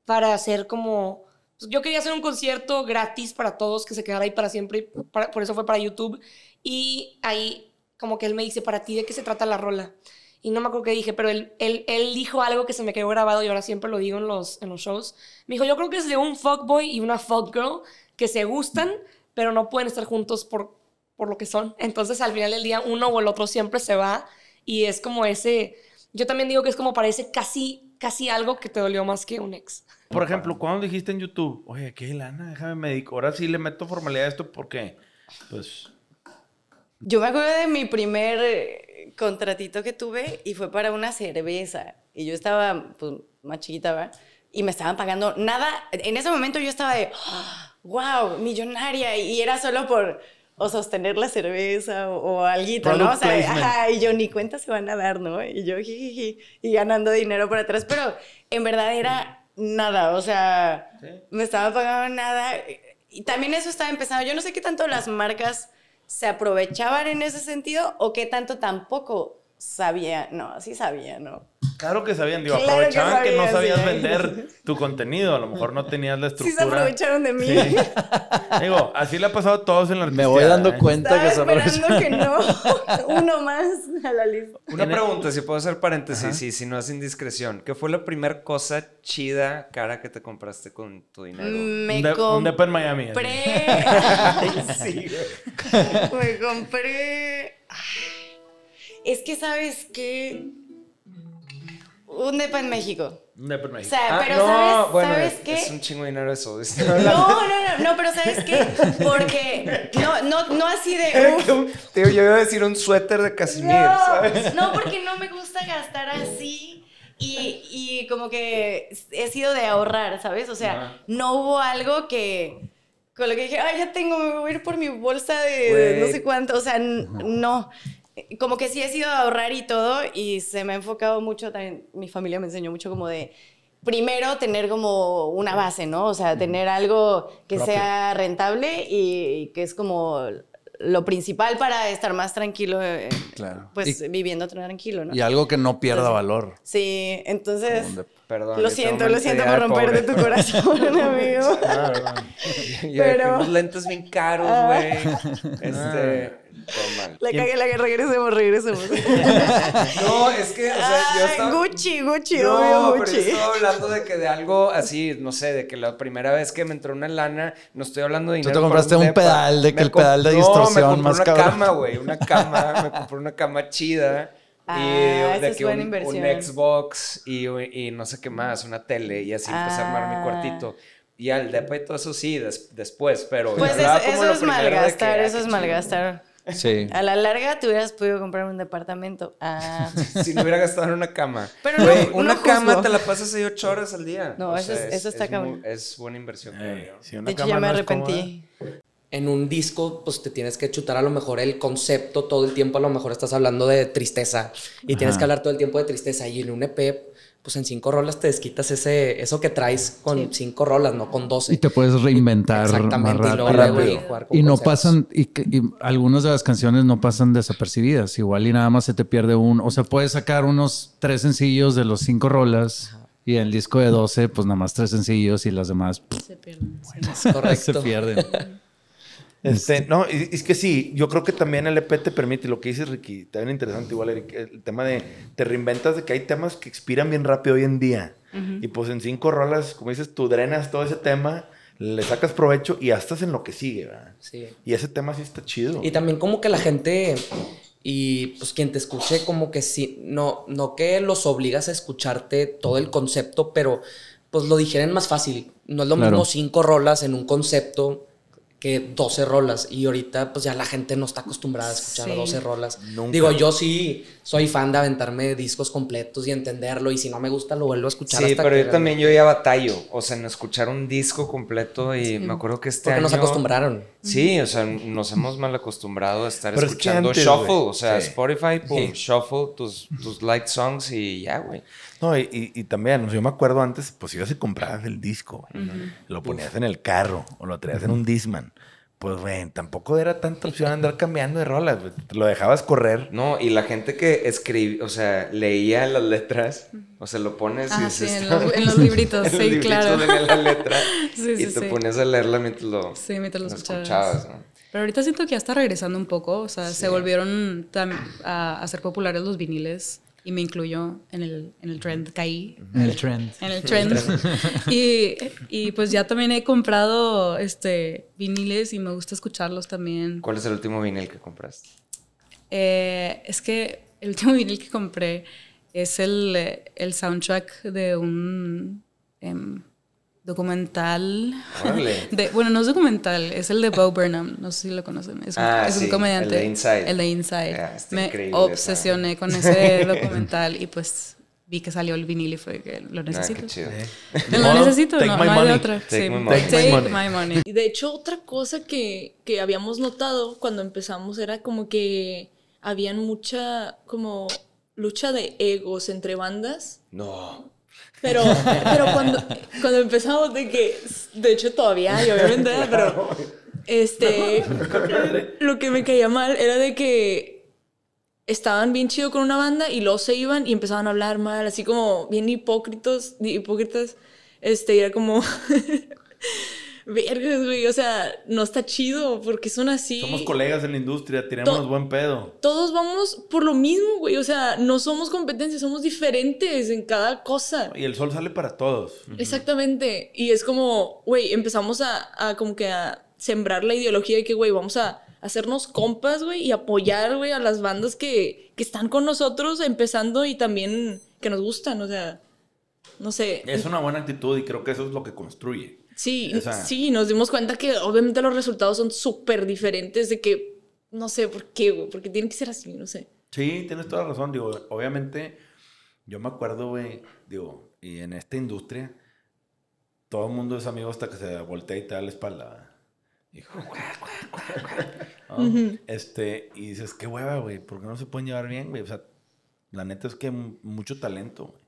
para hacer como... pues, Yo quería hacer un concierto gratis para todos, que se quedara ahí para siempre, y para- por eso fue para YouTube. Y ahí como que él me dice, para ti, ¿de qué se trata la rola? Y no me acuerdo qué dije, pero él, él, él dijo algo que se me quedó grabado y ahora siempre lo digo en los, en los shows. Me dijo, yo creo que es de un fuckboy y una fuckgirl que se gustan, pero no pueden estar juntos por, por lo que son. Entonces al final del día uno o el otro siempre se va y es como ese... Yo también digo que es como parece casi, casi algo que te dolió más que un ex. Por ejemplo, cuando dijiste en YouTube, oye, qué lana, déjame me dedico. Ahora sí le meto formalidad a esto porque, pues, Yo me acuerdo de mi primer eh, contratito que tuve y fue para una cerveza. Y yo estaba pues, más chiquita, ¿verdad? Y me estaban pagando nada. En ese momento yo estaba de, wow, millonaria. Y era solo por, o sostener la cerveza o, o alguito, ¿no? O sea, ajá, y yo ni cuenta se van a dar, ¿no? Y yo jijiji, y ganando dinero por atrás, pero en verdad era nada, o sea, me estaba pagando nada. Y también eso estaba empezando. Yo no sé qué tanto las marcas se aprovechaban en ese sentido o qué tanto tampoco sabía, no, sí sabía, ¿no? Claro que sabían, digo, Claro que aprovechaban que, no sabían, sabías sí. vender tu contenido, a lo mejor no tenías la Sí se estructura. aprovecharon de mí. Sí. Digo, así le ha pasado a todos en la Me voy dando ¿eh? cuenta que se esperando que no, uno más a la lista. Una pregunta, si puedo hacer paréntesis, y si no es indiscreción. ¿Qué fue la primera cosa chida, cara, que te compraste con tu dinero? Me Un, de- un depa en Miami. compré. Sí, Me compré. Es que sabes que. Un depa en México. Un depa en O México. sea, Ah, pero no, ¿sabes, bueno, ¿sabes es, qué? es un chingo de dinero eso. No, no, no, no, pero ¿sabes qué? Porque no, no, no así de. uf, Tío, yo iba a decir un suéter de Casimir, ¿sabes? No, no, porque no me gusta gastar así. Y, y como que he sido de ahorrar, ¿sabes? O sea, no hubo algo que. Con lo que dije, ay, ya tengo, me voy a ir por mi bolsa de, de no sé cuánto. O sea, no. Como que sí he sido ahorrar y todo. Y se me ha enfocado mucho también. Mi familia me enseñó mucho como de. Primero tener como una base, ¿no? O sea, tener algo que Propio. sea rentable y, y que es como lo principal para estar más tranquilo, eh, Claro. pues Y- viviendo tranquilo, ¿no? Y algo que no pierda Entonces, valor. Sí, entonces Perdón. lo siento, lo siento por romper de tu corazón, amigo. Que Pero- unos lentes bien caros, Ah. güey. Este. todo mal. La cagué, la cagué, regresemos, regresemos. No, es que, o sea, yo Ay, estaba... Gucci, Gucci, No, obvio, pero yo Gucci. estaba hablando de que de algo así, no sé, de que la primera vez que me entró una lana, no estoy hablando de Tú te dinero. compraste un depa. pedal, de que Me el pedal de distorsión no, me compré más una cabrón. cama, güey, una cama, me compré una cama chida. Ah, y de es que buena un, inversión. un Xbox y, y no sé qué más, una tele, y así empecé a armar mi Ah. cuartito. Y al depa y todo eso sí, des- después, pero... Pues eso, como eso lo es de que, malgastar, ah, eso es malgastar. Sí. A la larga te hubieras podido comprar un departamento. Ah. Si no hubiera gastado en una cama. Pero no- Güey, no una juzgo. cama te la pasas ahí ocho horas al día. No, O eso sea, es- eso está es muy- Es buena inversión. yo. si una De hecho, cama ya me no arrepentí. En un disco, pues te tienes que chutar a lo mejor el concepto todo el tiempo. A lo mejor estás hablando de tristeza y tienes Ajá. que hablar todo el tiempo de tristeza. Y en un EP, pues en cinco rolas te desquitas ese, eso que traes con cinco rolas, no con doce. Y te puedes reinventar más Exactamente, y luego, luego, y jugar con Y no pasan, y, y algunas de las canciones no pasan desapercibidas. Igual y nada más se te pierde uno. O sea, puedes sacar unos tres sencillos de los cinco rolas. Y el disco de 12, pues nada más tres sencillos y las demás pff, Se pierden. Correcto. se pierden. Este, no, y- es que sí, yo creo que también el EP te permite, lo que dices Ricky, también interesante igual, Eric, el tema de te reinventas de que hay temas que expiran bien rápido hoy en día. Y pues en cinco rolas, como dices, tú drenas todo ese tema, le sacas provecho y estás en lo que sigue, ¿verdad? Sí. Y ese tema sí está chido. Y también como que la gente y pues quien te escuche como que sí, no, no que los obligas a escucharte todo el concepto, pero pues lo digieren más fácil. No es lo Claro. mismo cinco rolas en un concepto que 12 rolas. Y ahorita pues ya la gente no está acostumbrada a escuchar Sí. 12 rolas. Nunca. Digo, yo sí soy fan de aventarme discos completos y entenderlo y si no me gusta lo vuelvo a escuchar Sí, hasta pero que yo también yo ya batallo, o sea, en escuchar un disco completo y me acuerdo que este Porque año... nos acostumbraron. Sí, o sea, nos hemos mal acostumbrado a estar Pero es que escuchando antes, shuffle, o sea, Sí. Spotify, pum, Sí. shuffle, tus, tus light songs y ya, güey. No, y, y- y también, o sea, yo me acuerdo antes, pues ibas y comprabas el disco, güey. Lo ponías en el carro o lo traías en un Disman. Pues, güey, tampoco era tanta opción andar cambiando de rolas, lo dejabas correr. No, y la gente que escribía, o sea, leía las letras, o sea, lo pones y Ah, dices, sí, en los- en los libritos, en los sí, libritos claro. venía la letra Sí, y sí, te ponías a leerla mientras lo, Sí, mientras lo lo escuchabas. ¿no? Pero ahorita siento que ya está regresando un poco. O sea, se volvieron a, a ser populares los viniles. Y me incluyo en el, en el trend. Caí. En el trend. En el trend. y, y pues ya también he comprado este, viniles y me gusta escucharlos también. ¿Cuál es el último vinil que compraste? Eh, es que el último vinil que compré es el, el soundtrack de un em, documental. De, bueno, no es documental, es el de Bo Burnham. No sé si lo conocen. Es un, Ah, es un sí, comediante. el de Inside. El de Inside. Ah, está Me obsesioné con ese documental y pues vi que salió el vinil y fue que lo necesito. qué chido. Lo necesito, take no, my no hay de otra. Take Sí. my money. Take my Take money. my money. Y de hecho, otra cosa que, que habíamos notado cuando empezamos era como que habían mucha como lucha de egos entre bandas. No. Pero, pero cuando, cuando empezamos de que, de hecho todavía hay, obviamente, pero este, lo que me caía mal era de que estaban bien chido con una banda y luego se iban y empezaban a hablar mal, así como bien hipócritos, hipócritas, este, y era como, vergas, güey, o sea, no está chido porque son así. Somos colegas en la industria, To- buen pedo. Todos vamos por lo mismo, güey, o sea, no somos competencia, somos diferentes en cada cosa. Y el sol sale para todos. Exactamente. Y es como, güey, empezamos a, a como que a sembrar la ideología de que, güey, vamos a hacernos compas, güey, y apoyar, güey, a las bandas que, que están con nosotros empezando y también que nos gustan, o sea, no sé. Es una buena actitud y creo que eso es lo que construye. Sí, O sea- sí, nos dimos cuenta que obviamente los resultados son súper diferentes de que, no sé por qué, güey, porque tiene que ser así, no sé. Sí, tienes toda la razón. Digo, obviamente, yo me acuerdo, güey, digo, y en esta industria, todo el mundo es amigo hasta que se voltea y te da la espalda. Hijo, ¿no? Este, y dices, qué hueva, güey, ¿por qué no se pueden llevar bien, güey? O sea, la neta es que mucho talento, güey.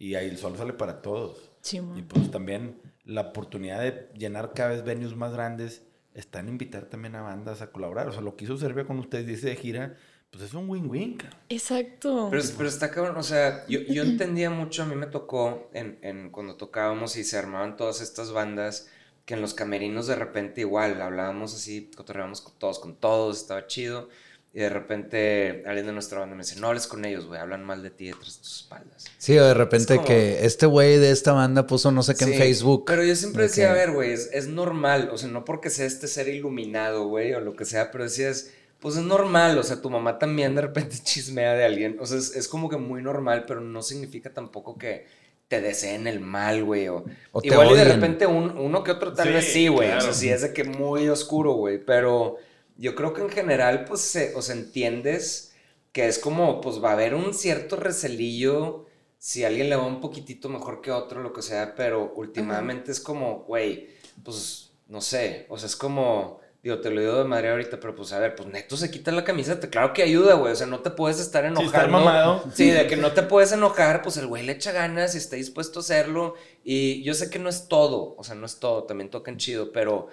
Y ahí el sol sale para todos. Sí, Y pues también la oportunidad de llenar cada vez venues más grandes está en invitar también a bandas a colaborar. O sea, lo que hizo Serbia con ustedes, dice de gira, pues es un win-win, cabrón. Exacto. Pero, pero está cabrón, o sea, yo, yo entendía mucho, a mí me tocó en, en cuando tocábamos y se armaban todas estas bandas, que en los camerinos de repente igual hablábamos así, cotorreábamos con todos, con todos, estaba chido. Y de repente alguien de nuestra banda me dice, no hables con ellos, güey, hablan mal de ti detrás de tus espaldas. Sí, o de repente Es como- que este güey de esta banda puso no sé qué en Facebook. Pero yo siempre de decía, que- a ver, güey, es, es normal, o sea, no porque sea este ser iluminado, güey, o lo que sea, pero decías, pues es normal, o sea, tu mamá también de repente chismea de alguien, o sea, es, es como que muy normal, pero no significa tampoco que te deseen el mal, güey, o, O te igual y de repente un- uno que otro tal Sí, vez sí, güey, o claro. sea, sí es de que muy oscuro, güey, pero yo creo que en general, pues, se, o sea, entiendes que es como, pues va a haber un cierto recelillo si alguien le va un poquitito mejor que otro, lo que sea, pero últimamente es como, güey, pues no sé, o sea, es como, digo, te lo digo de madre ahorita, pero pues a ver, pues neto se quita la camiseta, claro que ayuda, güey, o sea, no te puedes estar enojando. mamado. Sí, de que no te puedes enojar, pues el güey le echa ganas y está dispuesto a hacerlo, y yo sé que no es todo, o sea, no es todo, también tocan chido, pero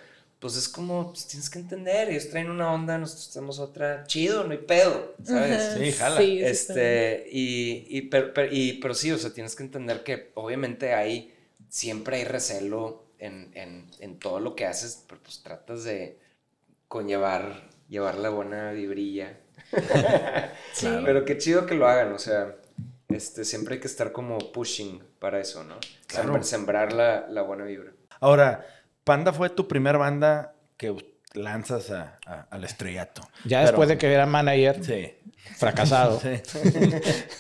pues es como, pues tienes que entender, ellos traen una onda, nosotros tenemos otra, chido, no hay pedo, ¿sabes? Sí, jala. sí, este, y, y, pero, pero- y- pero sí, o sea, tienes que entender que obviamente hay, siempre hay recelo en, en, en todo lo que haces, pero pues tratas de conllevar, llevar la buena vibrilla. Sí. Pero qué chido que lo hagan, o sea, este, siempre hay que estar como pushing para eso, ¿no? Claro. Sembrar, sembrar la, la buena vibra. Ahora, Panda fue tu primer banda que lanzas a- a- al estrellato. Ya Pero- después de que era manager, Sí. fracasado. Sí.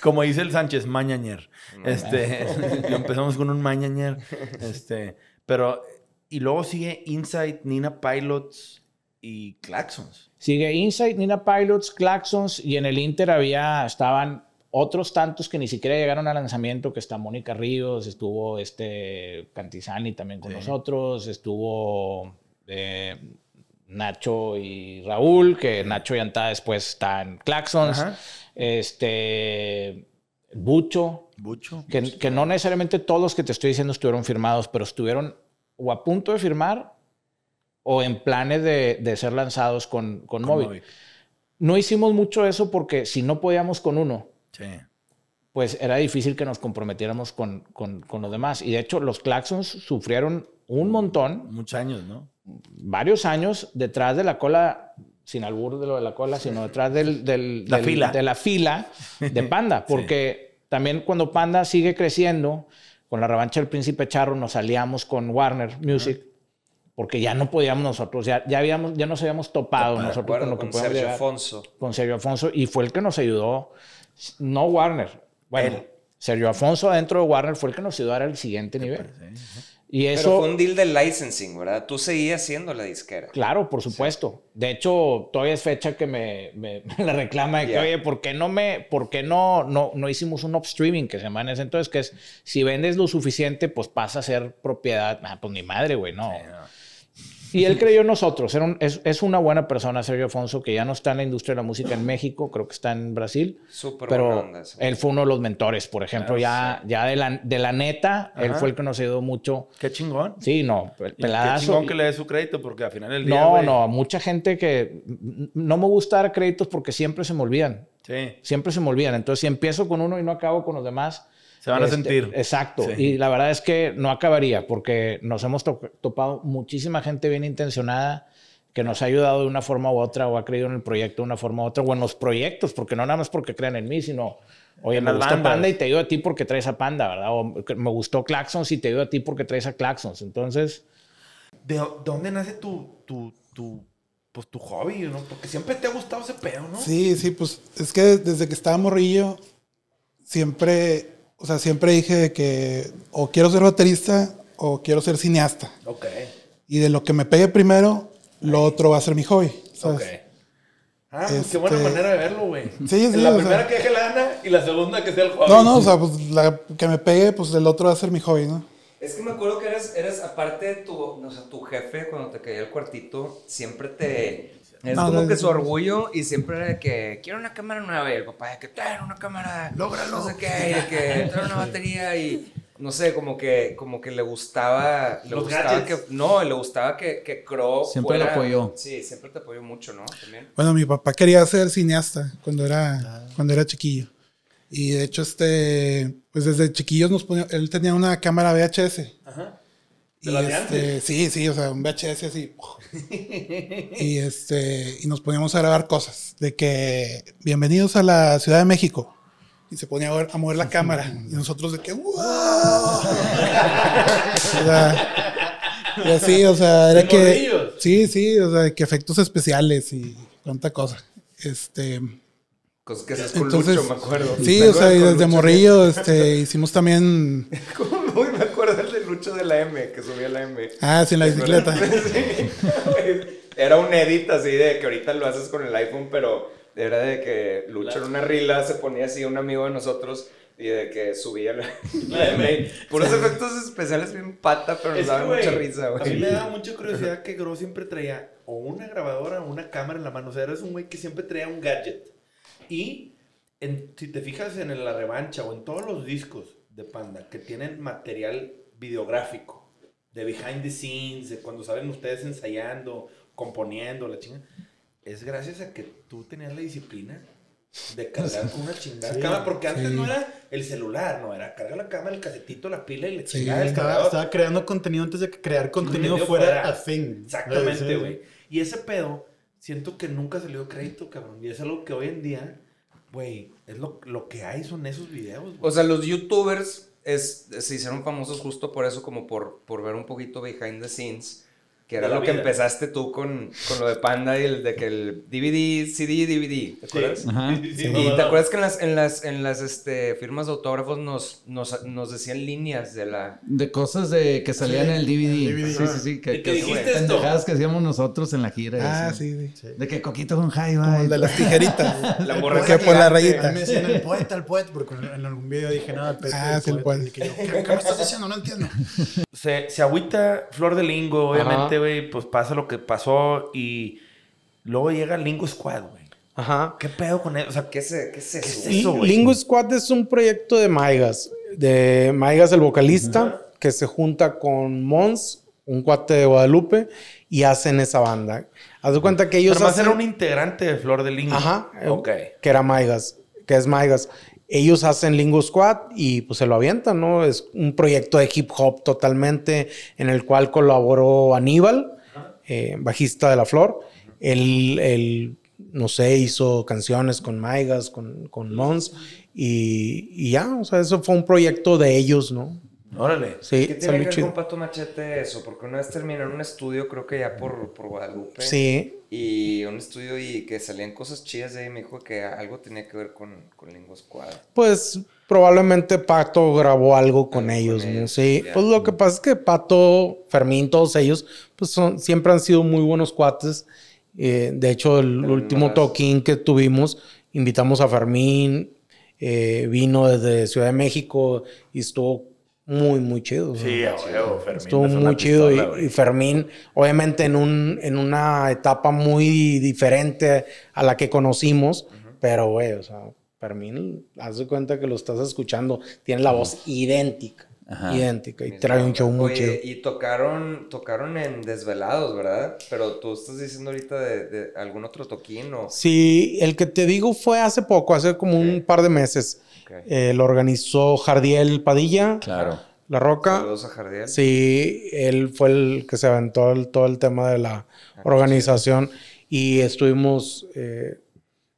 Como dice el Sánchez, mañañer. Este, empezamos con un mañañer. Este, pero, y luego sigue Inside, Nina Pilots y Claxons. Sigue Insight, Nina Pilots, Claxons y en el Inter había, estaban otros tantos que ni siquiera llegaron al lanzamiento, que está Mónica Ríos, estuvo este Cantizani también con Sí. nosotros, estuvo eh, Nacho y Raúl, que Nacho y Anta después está en Claxons, Ajá. este Bucho, Bucho. que, que no necesariamente todos los que te estoy diciendo estuvieron firmados, pero estuvieron o a punto de firmar o en planes de, de ser lanzados con, con, Con. No hicimos mucho eso porque si no podíamos con uno, Sí. pues era difícil que nos comprometiéramos con, con, con los demás. Y de hecho, los Claxons sufrieron un montón, Muchos años, ¿no? varios años detrás de la cola, sin albur de lo de la cola, sino detrás del, del- La del- fila. de la fila de Panda. Porque también cuando Panda sigue creciendo, con la revancha del Príncipe Charro nos aliamos con Warner Music. Porque ya no podíamos nosotros, ya, ya, habíamos, ya nos habíamos topado nosotros con lo que con podíamos Sergio llegar. Afonso. Con Sergio Afonso. Y fue el que nos ayudó, no Warner. Bueno, Sergio Afonso dentro de Warner fue el que nos ayudó a dar el siguiente nivel. Y eso... Pero fue un deal de licensing, ¿verdad? Tú seguías siendo la disquera. Claro, por supuesto. De hecho, todavía es fecha que me, me, me la reclama de que, oye, ¿por qué, no, me, por qué no, no, no hicimos un upstreaming que se llama en ese entonces? Que es, si vendes lo suficiente, pues pasa a ser propiedad. Ah, pues mi madre, güey, no. Y él creyó en nosotros. Era un- es, es una buena persona, Sergio Afonso, que ya no está en la industria de la música en México, creo que está en Brasil. Súper buena pero onda él fue uno de los mentores, por ejemplo. Claro, ya ya de, la, de la neta, él Ajá. fue el que nos ayudó mucho. Qué chingón. Sí, no, pel- Y Qué peladazo. chingón que le dé su crédito, porque al final del día. No, güey, no, mucha gente que no me gusta dar créditos porque siempre se me olvidan. Sí. Siempre se me olvidan. Entonces, si empiezo con uno y no acabo con los demás. Se van a este, sentir. Exacto. Sí. Y la verdad es que no acabaría porque nos hemos to- topado muchísima gente bien intencionada que nos ha ayudado de una forma u otra o ha creído en el proyecto de una forma u otra o en los proyectos, porque no nada más porque crean en mí, sino, oye, En me gusta bandas. Panda y te ayudo a ti porque traes a Panda, ¿verdad? O me gustó Claxons y te ayudo a ti porque traes a Claxons. Entonces, ¿De de dónde nace tu, tu, tu, pues, tu hobby? ¿no? Porque siempre te ha gustado ese pedo, ¿no? Sí, sí, pues es que desde que estaba morrillo, siempre, o sea, siempre dije de que o quiero ser baterista o quiero ser cineasta. Ok. Y de lo que me pegue primero, lo otro va a ser mi hobby. ¿sabes? Ok. Ah, pues qué buena Este, manera de verlo, güey. Sí, sí, La primera sea- que deje lana y la segunda que sea el hobby. No, no, o sea, pues la que me pegue, pues el otro va a ser mi hobby, ¿no? Es que me acuerdo que eres, eres aparte de tu, o sea, tu jefe, cuando te caía el cuartito, siempre te... Es No, como no, que no. su orgullo y siempre era de que quiero una cámara nueva y el papá de que trae una cámara, Lógralo. no sé qué, y de que trae una batería y no sé, como que, como que le gustaba, le Los gustaba gadgets. que, no, le gustaba que, que Crow Siempre fuera- lo apoyó. Sí, siempre te apoyó mucho, ¿no? También. Bueno, mi papá quería ser cineasta cuando era, cuando era chiquillo. Y de hecho, este, pues desde chiquillos nos ponía, él tenía una cámara VHS. Ajá. Y ¿De las de este, sí, sí, o sea, un VHS así. y este, y nos poníamos a grabar cosas. De que, bienvenidos a la Ciudad de México. Y se ponía a, ver- a mover la cámara. Y nosotros de que, ¡wow! O sea, y así, o sea, era que. morrillos. Sí, sí, o sea, que efectos especiales y tanta cosa. Este. Cosas que haces con Lucho, me acuerdo. Sí, ¿Te o sea, y desde Lucho? morrillo, este, hicimos también. el de Lucho de la M, que subía la M. Ah, sí, en la bicicleta. Sí. Era un edit así de que ahorita lo haces con el iPhone, pero era de que Lucho en una rila se ponía así un amigo de nosotros y de que subía la, la M. Puros efectos especiales bien pata, pero nos güey, mucha risa, A mí güey. me da mucha curiosidad que Gro siempre traía o una grabadora o una cámara en la mano. O sea, eres un güey que siempre traía un gadget. Y en- si te fijas en la revancha o en todos los discos de Panda que tienen material videográfico, de behind the scenes, de cuando salen ustedes ensayando, componiendo, la chinga, es gracias a que tú tenías la disciplina de cargar con una chingada Sí. cámara, porque antes Sí. no era el celular, no, era cargar la cámara, el casetito, la pila y la Sí, chingada estaba, estaba creando contenido antes de que crear contenido fuera fuera. a thing. Exactamente, güey. Y ese pedo, siento que nunca salió crédito, cabrón. Y es algo que hoy en día, güey, es lo, lo que hay, son esos videos, güey. O sea, los youtubers es, se hicieron famosos justo por eso, como por, por ver un poquito behind the scenes. Que era lo que vida. empezaste tú con, con lo de Panda y el de que el DVD, CD, DVD. ¿Te Sí. acuerdas? Ajá. Sí, sí, no, y te acuerdas que en las, en las, en las este, firmas de autógrafos nos, nos, nos decían líneas de la. De cosas de que salían Sí, en el DVD. el DVD. Sí, sí, sí. Que, ¿Y qué que dijiste pendejadas esto? que hacíamos nosotros en la gira. Ah, sí, sí. De que Coquito con Jaiba. El de las tijeritas. La El morra que por la rayita. me decían el poeta, el poeta, porque en algún video dije, no, el poeta. Ah, sí, el poeta. Y que yo, ¿qué, qué me estás diciendo? No entiendo. Se, se agüita Flor de Lingo, obviamente, güey, pues pasa lo que pasó y luego llega Lingo Squad, güey. Ajá. ¿Qué pedo con eso? O sea, ¿Qué es, qué es eso? eso, güey? Lingo Squad es un proyecto de Maigas. De Maigas, el vocalista, que se junta con Mons, un cuate de Guadalupe, y hacen esa banda. Haz de cuenta que ellos Pero más hacen... era un integrante de Flor de Lingo. Ajá. Ok. Que era Maigas, que es Maigas. Ellos hacen Lingo Squad y pues se lo avientan, ¿no? Es un proyecto de hip hop totalmente en el cual colaboró Aníbal, eh, bajista de La Flor. Él, él, no sé, hizo canciones con Maigas, con, con Mons y, y ya, o sea, eso fue un proyecto de ellos, ¿no? Órale. Sí, ¿Qué tiene que ver con Pato Machete eso? Porque una vez terminé en un estudio, creo que ya por, por Guadalupe. Sí. Y un estudio y que salían cosas chidas de ahí. Me dijo que algo tenía que ver con, con Lingua Squad. Pues probablemente Pato grabó algo con ellos, ¿no? Sí, ya. pues lo que pasa es que Pato, Fermín, todos ellos, pues son, siempre han sido muy buenos cuates. Eh, de hecho, el último toquín que tuvimos, invitamos a Fermín, eh, vino desde Ciudad de México y estuvo muy, muy chido. Sí, ¿no? Fermín Estuvo muy chido y- pistola, güey. y, Fermín, obviamente en, un, en una etapa muy diferente a la que conocimos, pero güey, o sea, Fermín, haz de cuenta que lo estás escuchando, tiene la voz idéntica, Ajá. idéntica y trae un show muy chido. Y tocaron, tocaron en Desvelados, ¿verdad? Pero tú estás diciendo ahorita de, de algún otro toquín o... Sí, el que te digo fue hace poco, hace como un par de meses. Ok. Eh, lo organizó Jardiel Padilla. Claro. La Roca. Saludos a Jardiel. Sí, él fue el que se aventó el- todo el tema de la Ah, organización y estuvimos eh,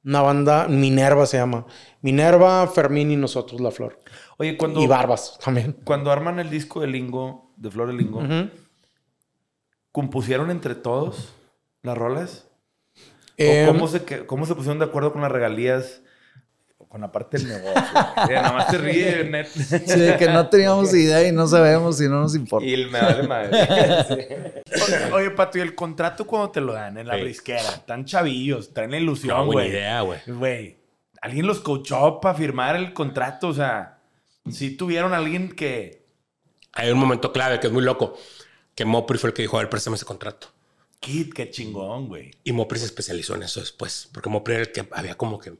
una banda, Minerva se llama. Minerva, Fermín y nosotros La Flor. Oye, cuando. Y Barbas también. Cuando arman el disco de Lingo, de Flor de Lingo. ¿compusieron entre todos las rolas? Em, ¿O cómo se, cómo se pusieron de acuerdo con las regalías? Con la parte del negocio. Nada más te ríe, net. Sí, de que no teníamos idea y no sabemos y no nos importa. Y me vale madre. Oye, Oye, Pato, ¿y el contrato cuando te lo dan en la Sí. brisquera? Tan chavillos, traen la ilusión, No, buena güey. idea, güey. Güey, ¿alguien los coachó para firmar el contrato? O sea, si tuvieron a alguien que... Hay un momento clave que es muy loco. Que Mopri fue el que dijo, a ver, préstame ese contrato. Kid, qué chingón, güey. Y Mopri se especializó en eso después. Porque Mopri era el que había como que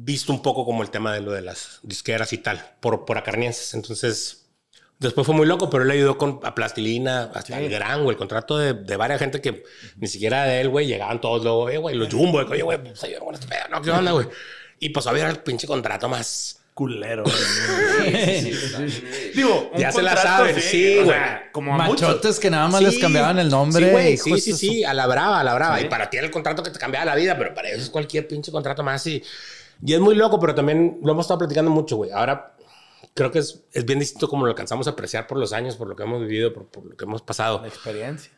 visto un poco como el tema de lo de las disqueras y tal, por, por acarnienses. Entonces, después fue muy loco, pero él ayudó con a Plastilina, hasta el gran, güey, el contrato de, de varias gente que ni siquiera de él, güey, llegaban todos luego, eh, güey, los Jumbo, oye, güey, pues con este pedo, no, ¿qué onda, güey? Y pues había el pinche contrato más culero. Digo, ya se la saben, sí, sí, güey. como a Machotes muchos. que nada más les cambiaban el nombre. Sí, güey, sí, sí, sí, a la brava, a la brava. Sí. Y para ti era el contrato que te cambiaba la vida, pero para ellos es cualquier pinche contrato más. Y, y es muy loco, pero también lo hemos estado platicando mucho, güey. Ahora creo que es, es bien distinto como lo alcanzamos a apreciar por los años, por lo que hemos vivido, por, por lo que hemos pasado. La experiencia.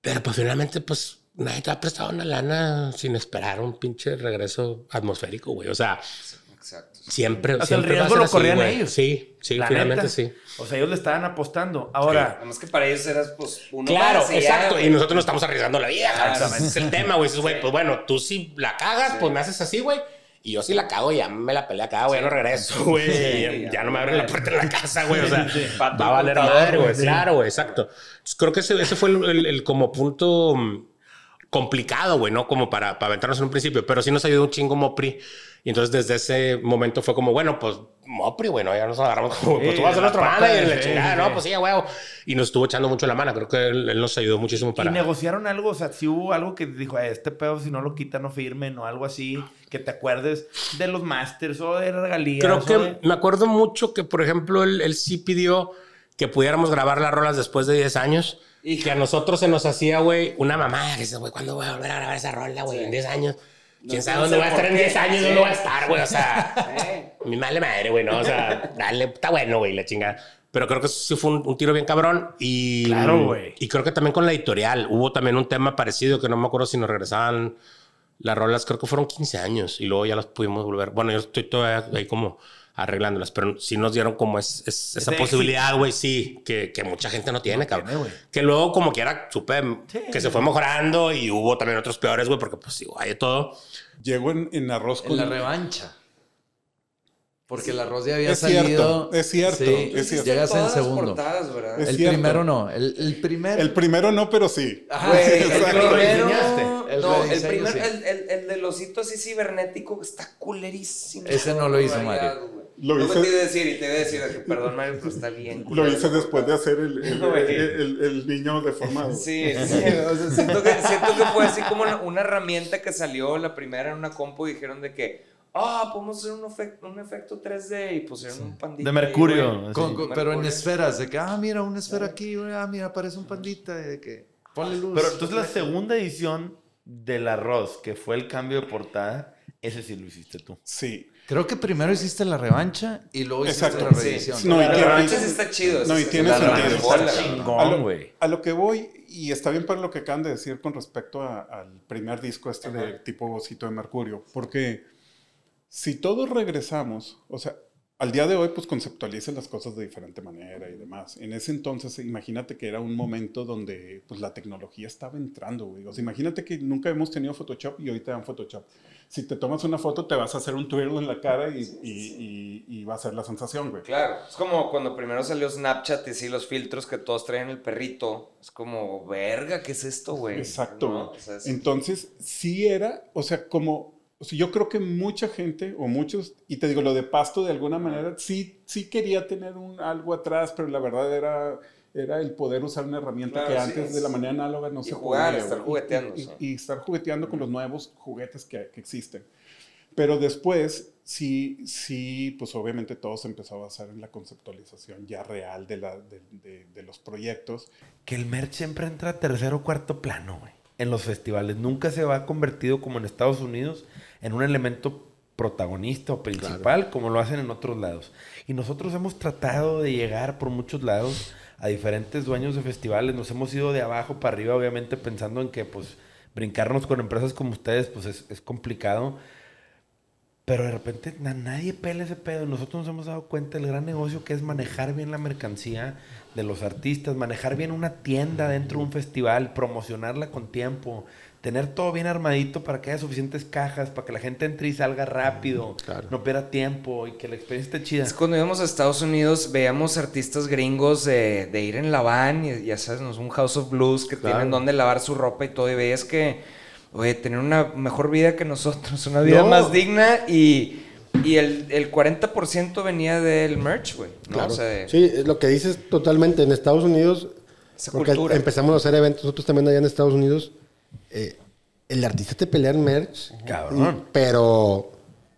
Pero pues finalmente, pues nadie te ha prestado una lana sin esperar un pinche regreso atmosférico, güey. O sea, Exacto. siempre. O sea, el siempre va a riesgo ser lo así, corrían güey. ellos. Sí, sí, La finalmente neta. sí. O sea, ellos le estaban apostando. Ahora, Además que para ellos eras, pues, uno Claro, más ya, exacto. y nosotros nos estamos arriesgando la vida. Claro. Ese es el tema, güey. Dices, güey, pues bueno, tú si la cagas, pues me haces así, güey. Y yo si la cago, ya me la pelea acá, güey. Ya no regreso, güey. Sí, ya, no me abren la puerta en la casa, güey. O sea, Sí, va a valer madre, güey. Claro, güey, exacto. Entonces, creo que ese, ese fue el, el- el como punto mm, complicado, güey, ¿no? Como para, para aventarnos en un principio. Pero sí nos ayudó un chingo Mopri. Y entonces desde ese momento fue como, bueno, pues Mopri, bueno, ya nos agarramos como, pues Sí, tú vas a ser y de- la sí, chingada, sí. no, pues sí, huevo. Y nos estuvo echando mucho la mano. Creo que él, él nos ayudó muchísimo para... ¿y negociaron algo? O sea, si hubo algo que dijo, "Eh, este pedo si no lo quitan, no firmen o algo así, que te acuerdes de los masters o de regalías. Creo que de- me acuerdo mucho que, por ejemplo, él, él sí pidió que pudiéramos grabar las rolas después de 10 años. Y que a nosotros se nos hacía, güey, una mamada. Que dices, güey, ¿cuándo voy a volver a grabar esa rola, güey? En 10 años. ¿Quién No sabe dónde voy a estar en qué. 10 años? Sí. ¿Dónde voy a estar, güey? O sea, mi madre madre, güey, ¿no? O sea, dale, está bueno, güey, la chingada. Pero creo que sí fue un, un tiro bien cabrón. Y, Claro, güey. Y creo que también con la editorial hubo también un tema parecido que no me acuerdo si nos regresaban las rolas, creo que fueron 15 años y luego ya las pudimos volver. Bueno, yo estoy todavía ahí como arreglándolas, pero sí nos dieron como es, es- esa posibilidad, güey, sí, que, que mucha gente no tiene, cabrón. tiene, güey. que luego como quiera supe que se fue mejorando y hubo también otros peores, güey, porque pues digo, hay de todo. Llegó en, en arroz En con... la revancha. Porque el arroz ya había Es cierto, salido. es cierto, Sí, es cierto. Llegas en segundo. portadas, ¿verdad? Es el cierto. primero no. El, el primer. El primero no, pero sí. Ajá, Güey, sí, el primero, El no, el rediseño, primer, sí. el, el, el del osito así cibernético está culerísimo. Ese no lo hizo Mario. Lo no hice- me te iba a decir y te iba a decir, que, perdón Mario, pero está bien. Lo hice después de hacer el, el, el- el- el niño deformado. Sí, sí, o sea, siento, que, siento que fue así como una, una herramienta que salió la primera en una compu y dijeron de que, ah, podemos hacer un, efecto, un efecto 3D y pusieron un pandita. De Mercurio. Con- con- pero en esferas, de que, ah, mira, una esfera aquí, ah, mira, aparece un pandita, de que, ponle luz. Pero entonces la segunda edición del arroz, que fue el cambio de portada, ese sí lo hiciste tú. Sí. Creo que primero hiciste la revancha y luego hiciste Exacto. la reedición. No, y La revancha sí está chido, No, y tiene la sentido. Está chingón, güey. a lo que voy, y está bien para lo que acaban de decir con respecto a- al primer disco este de tipo Osito de Mercurio, porque si todos regresamos, o sea, al día de hoy pues conceptualicen las cosas de diferente manera y demás. En ese entonces imagínate que era un momento donde pues la tecnología estaba entrando, güey. O sea, imagínate que nunca hemos tenido Photoshop y hoy te dan Photoshop. Si te tomas una foto te vas a hacer un twirl en la cara y, y- y- y va a ser la sensación, güey. Claro, es como cuando primero salió Snapchat y sí, los filtros que todos traen el perrito. Es como, verga, ¿qué es esto, güey? Exacto. ¿No? güey. O sea, es- Entonces, sí era, o sea, como, o sea, yo creo que mucha gente, o muchos, y te digo, lo de Pasto de alguna manera, sí, sí quería tener un, algo atrás, pero la verdad era, era el poder usar una herramienta Claro, que sí, antes es- de la manera análoga no y se jugar, podía, estar jugueteando, Y, sí. y- y estar jugueteando con los nuevos juguetes que, que existen. Pero después, sí, sí, pues obviamente todo se empezó a basar en la conceptualización ya real de, la, de, de- de los proyectos. Que el merch siempre entra a tercer o cuarto plano, güey. En los festivales. Nunca se va convertido como en Estados Unidos en un elemento protagonista o principal como lo hacen en otros lados. Y nosotros hemos tratado de llegar por muchos lados a diferentes dueños de festivales. Nos hemos ido de abajo para arriba, obviamente pensando en que pues brincarnos con empresas como ustedes pues es, es complicado. Pero de repente na- nadie pela ese pedo. Nosotros nos hemos dado cuenta del gran negocio que es manejar bien la mercancía de los artistas, manejar bien una tienda dentro de un festival, promocionarla con tiempo, tener todo bien armadito para que haya suficientes cajas, para que la gente entre y salga rápido, no pierda tiempo y que la experiencia esté chida. Es cuando íbamos a Estados Unidos, veíamos artistas gringos de, de ir en la van, y ya sabes, un House of Blues que Claro. tienen donde lavar su ropa y todo, y veías que, oye, tener una mejor vida que nosotros, una vida No. más digna, y, y el, el 40% venía del merch, güey. ¿no? Claro. O sea, de- Sí, lo que dices totalmente. En Estados Unidos, Esa porque cultura. empezamos a hacer eventos nosotros también allá en Estados Unidos, eh, el artista te pelea en merch. Cabrón. Pero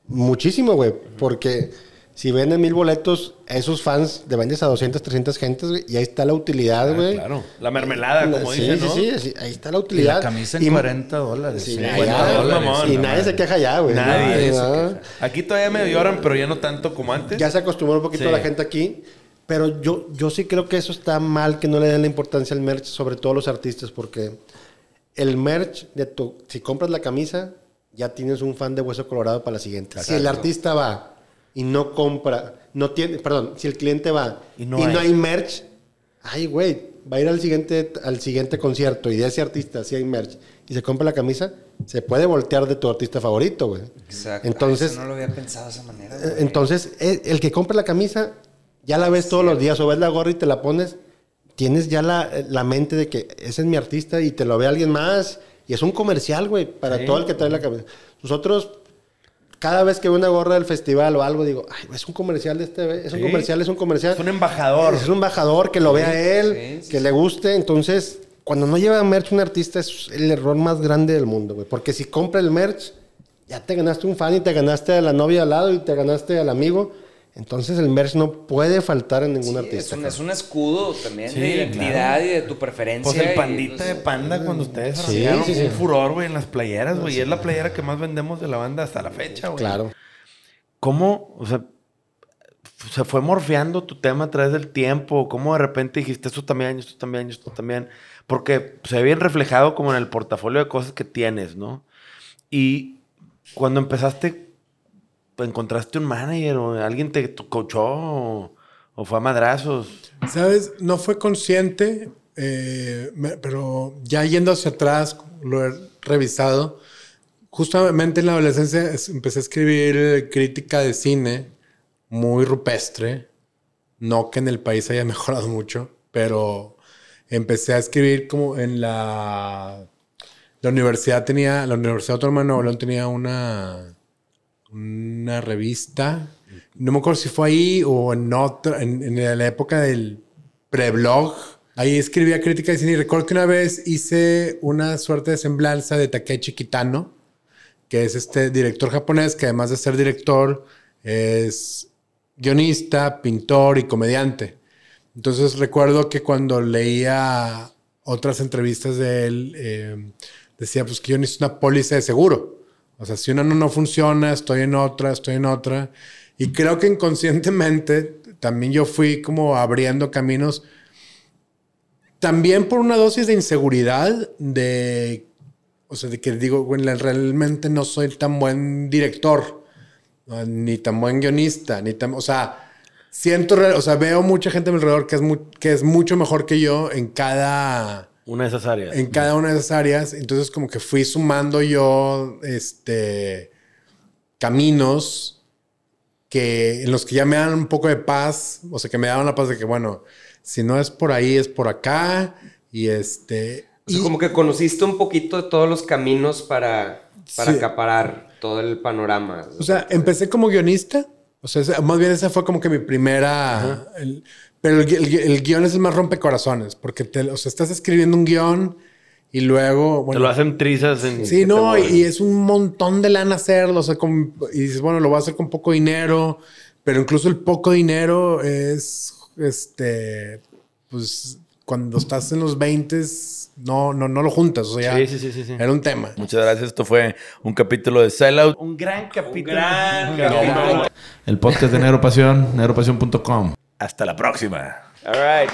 muchísimo, güey. Porque si venden mil boletos, a esos fans te vendes a 200, 300 gentes, güey. Y ahí está la utilidad, güey. claro. La mermelada, como sí, dicen, sí, ¿no? Sí, sí, ahí está la utilidad. Y la camisa en 40 dólares. Sí, 50 allá, dólares. mamón, y nadie se queja ya, güey. Nadie No, se queja. Aquí todavía me lloran, pero ya no tanto como antes. Ya se acostumbró un poquito Sí. la gente aquí. Pero yo, yo sí creo que eso está mal, que no le den la importancia al merch, sobre todo los artistas, porque el merch, de tu, si compras la camisa, ya tienes un fan de Hueso Colorado para la siguiente. Si el Exacto. artista va y no compra, no tiene, perdón, si el cliente va Y y no no, hay. hay. merch, ay, güey, va a ir al siguiente, al siguiente concierto y de ese artista, si hay merch, y se compra la camisa, se puede voltear de tu artista favorito, güey. Exacto. Entonces, Ay, eso no lo había pensado de esa manera. eh, güey. Entonces, eh, el que compra la camisa, ya la ves todos los días, o ves la gorra y te la pones, tienes ya la, la mente de que ese es mi artista y te lo ve alguien más. Y es un comercial, güey, para Sí. todo el que trae la camisa. Nosotros, cada vez que veo una gorra del festival o algo, digo, ay, es un comercial de este, es un comercial, es un comercial. Es un embajador. Es un embajador que lo Sí, vea él, que le guste. Entonces, cuando no lleva merch un artista es el error más grande del mundo, güey. Porque si compra el merch, ya te ganaste un fan y te ganaste a la novia al lado y te ganaste al amigo. Entonces el merch no puede faltar en ningún Sí, es, artista. un, es un escudo también Sí, de identidad claro. y de tu preferencia. Pues el y, pandita pues, de panda cuando ustedes Sí, arrancaron, sí, sí. un furor, güey, en las playeras, güey. Y es la playera que más vendemos de la banda hasta la fecha, güey. Claro. ¿Cómo, o sea, se fue morfeando tu tema a través del tiempo? ¿Cómo de repente dijiste esto también, esto también, esto también? Porque se ve bien reflejado como en el portafolio de cosas que tienes, ¿no? Y cuando empezaste, ¿encontraste un manager o alguien te coachó o, fue a madrazos? ¿Sabes? No fue consciente, eh, pero ya yendo hacia atrás, lo he revisado. Justamente en la adolescencia es- empecé a escribir crítica de cine muy rupestre. No que en el país haya mejorado mucho, pero empecé a escribir como en la... La universidad tenía, la Universidad Autónoma de Nuevo León tenía una, una revista. No me acuerdo si fue ahí o en otra, en, la época del preblog. Ahí escribía crítica de cine y recuerdo que una vez hice una suerte de semblanza de Takechi Kitano, que es este director japonés que además de ser director es guionista, pintor y comediante. Entonces recuerdo que cuando leía otras entrevistas de él, eh, decía pues que yo necesito una póliza de seguro. O sea, si una no, no funciona, estoy en otra, estoy en otra. Y creo que inconscientemente también yo fui como abriendo caminos. También por una dosis de inseguridad, de. O sea, de que digo, bueno, realmente no soy tan buen director, ni tan buen guionista, ni tan. O sea, siento, o sea, veo mucha gente a mi alrededor que es, mu- que es mucho mejor que yo en cada Una de esas áreas. en cada una de esas áreas. Entonces, como que fui sumando yo este, caminos que, en los que ya me dan un poco de paz. O sea, que me daban la paz de que, bueno, si no es por ahí, es por acá. Y este. O sea, como que conociste un poquito de todos los caminos para, para Sí. acaparar todo el panorama. O sea, empecé como guionista. O sea, más bien esa fue como que mi primera. el- pero el, el el guion es el más rompecorazones. Porque te, o sea, estás escribiendo un guion y luego. Te Bueno, lo hacen trizas en... Sí, no, y, es un montón de lana hacerlo. O sea, con- y dices, bueno, lo voy a hacer con poco dinero, pero incluso el poco dinero es, este, pues, cuando estás en los 20 no, no, no lo juntas. O sea, Sí, sí, sí, sí, sí. era un tema. Muchas gracias. Esto fue un capítulo de Sellout. Un gran capítulo. gran No, capítulo. El podcast de Negro Pasión, negropasión.com. Hasta la próxima. All right.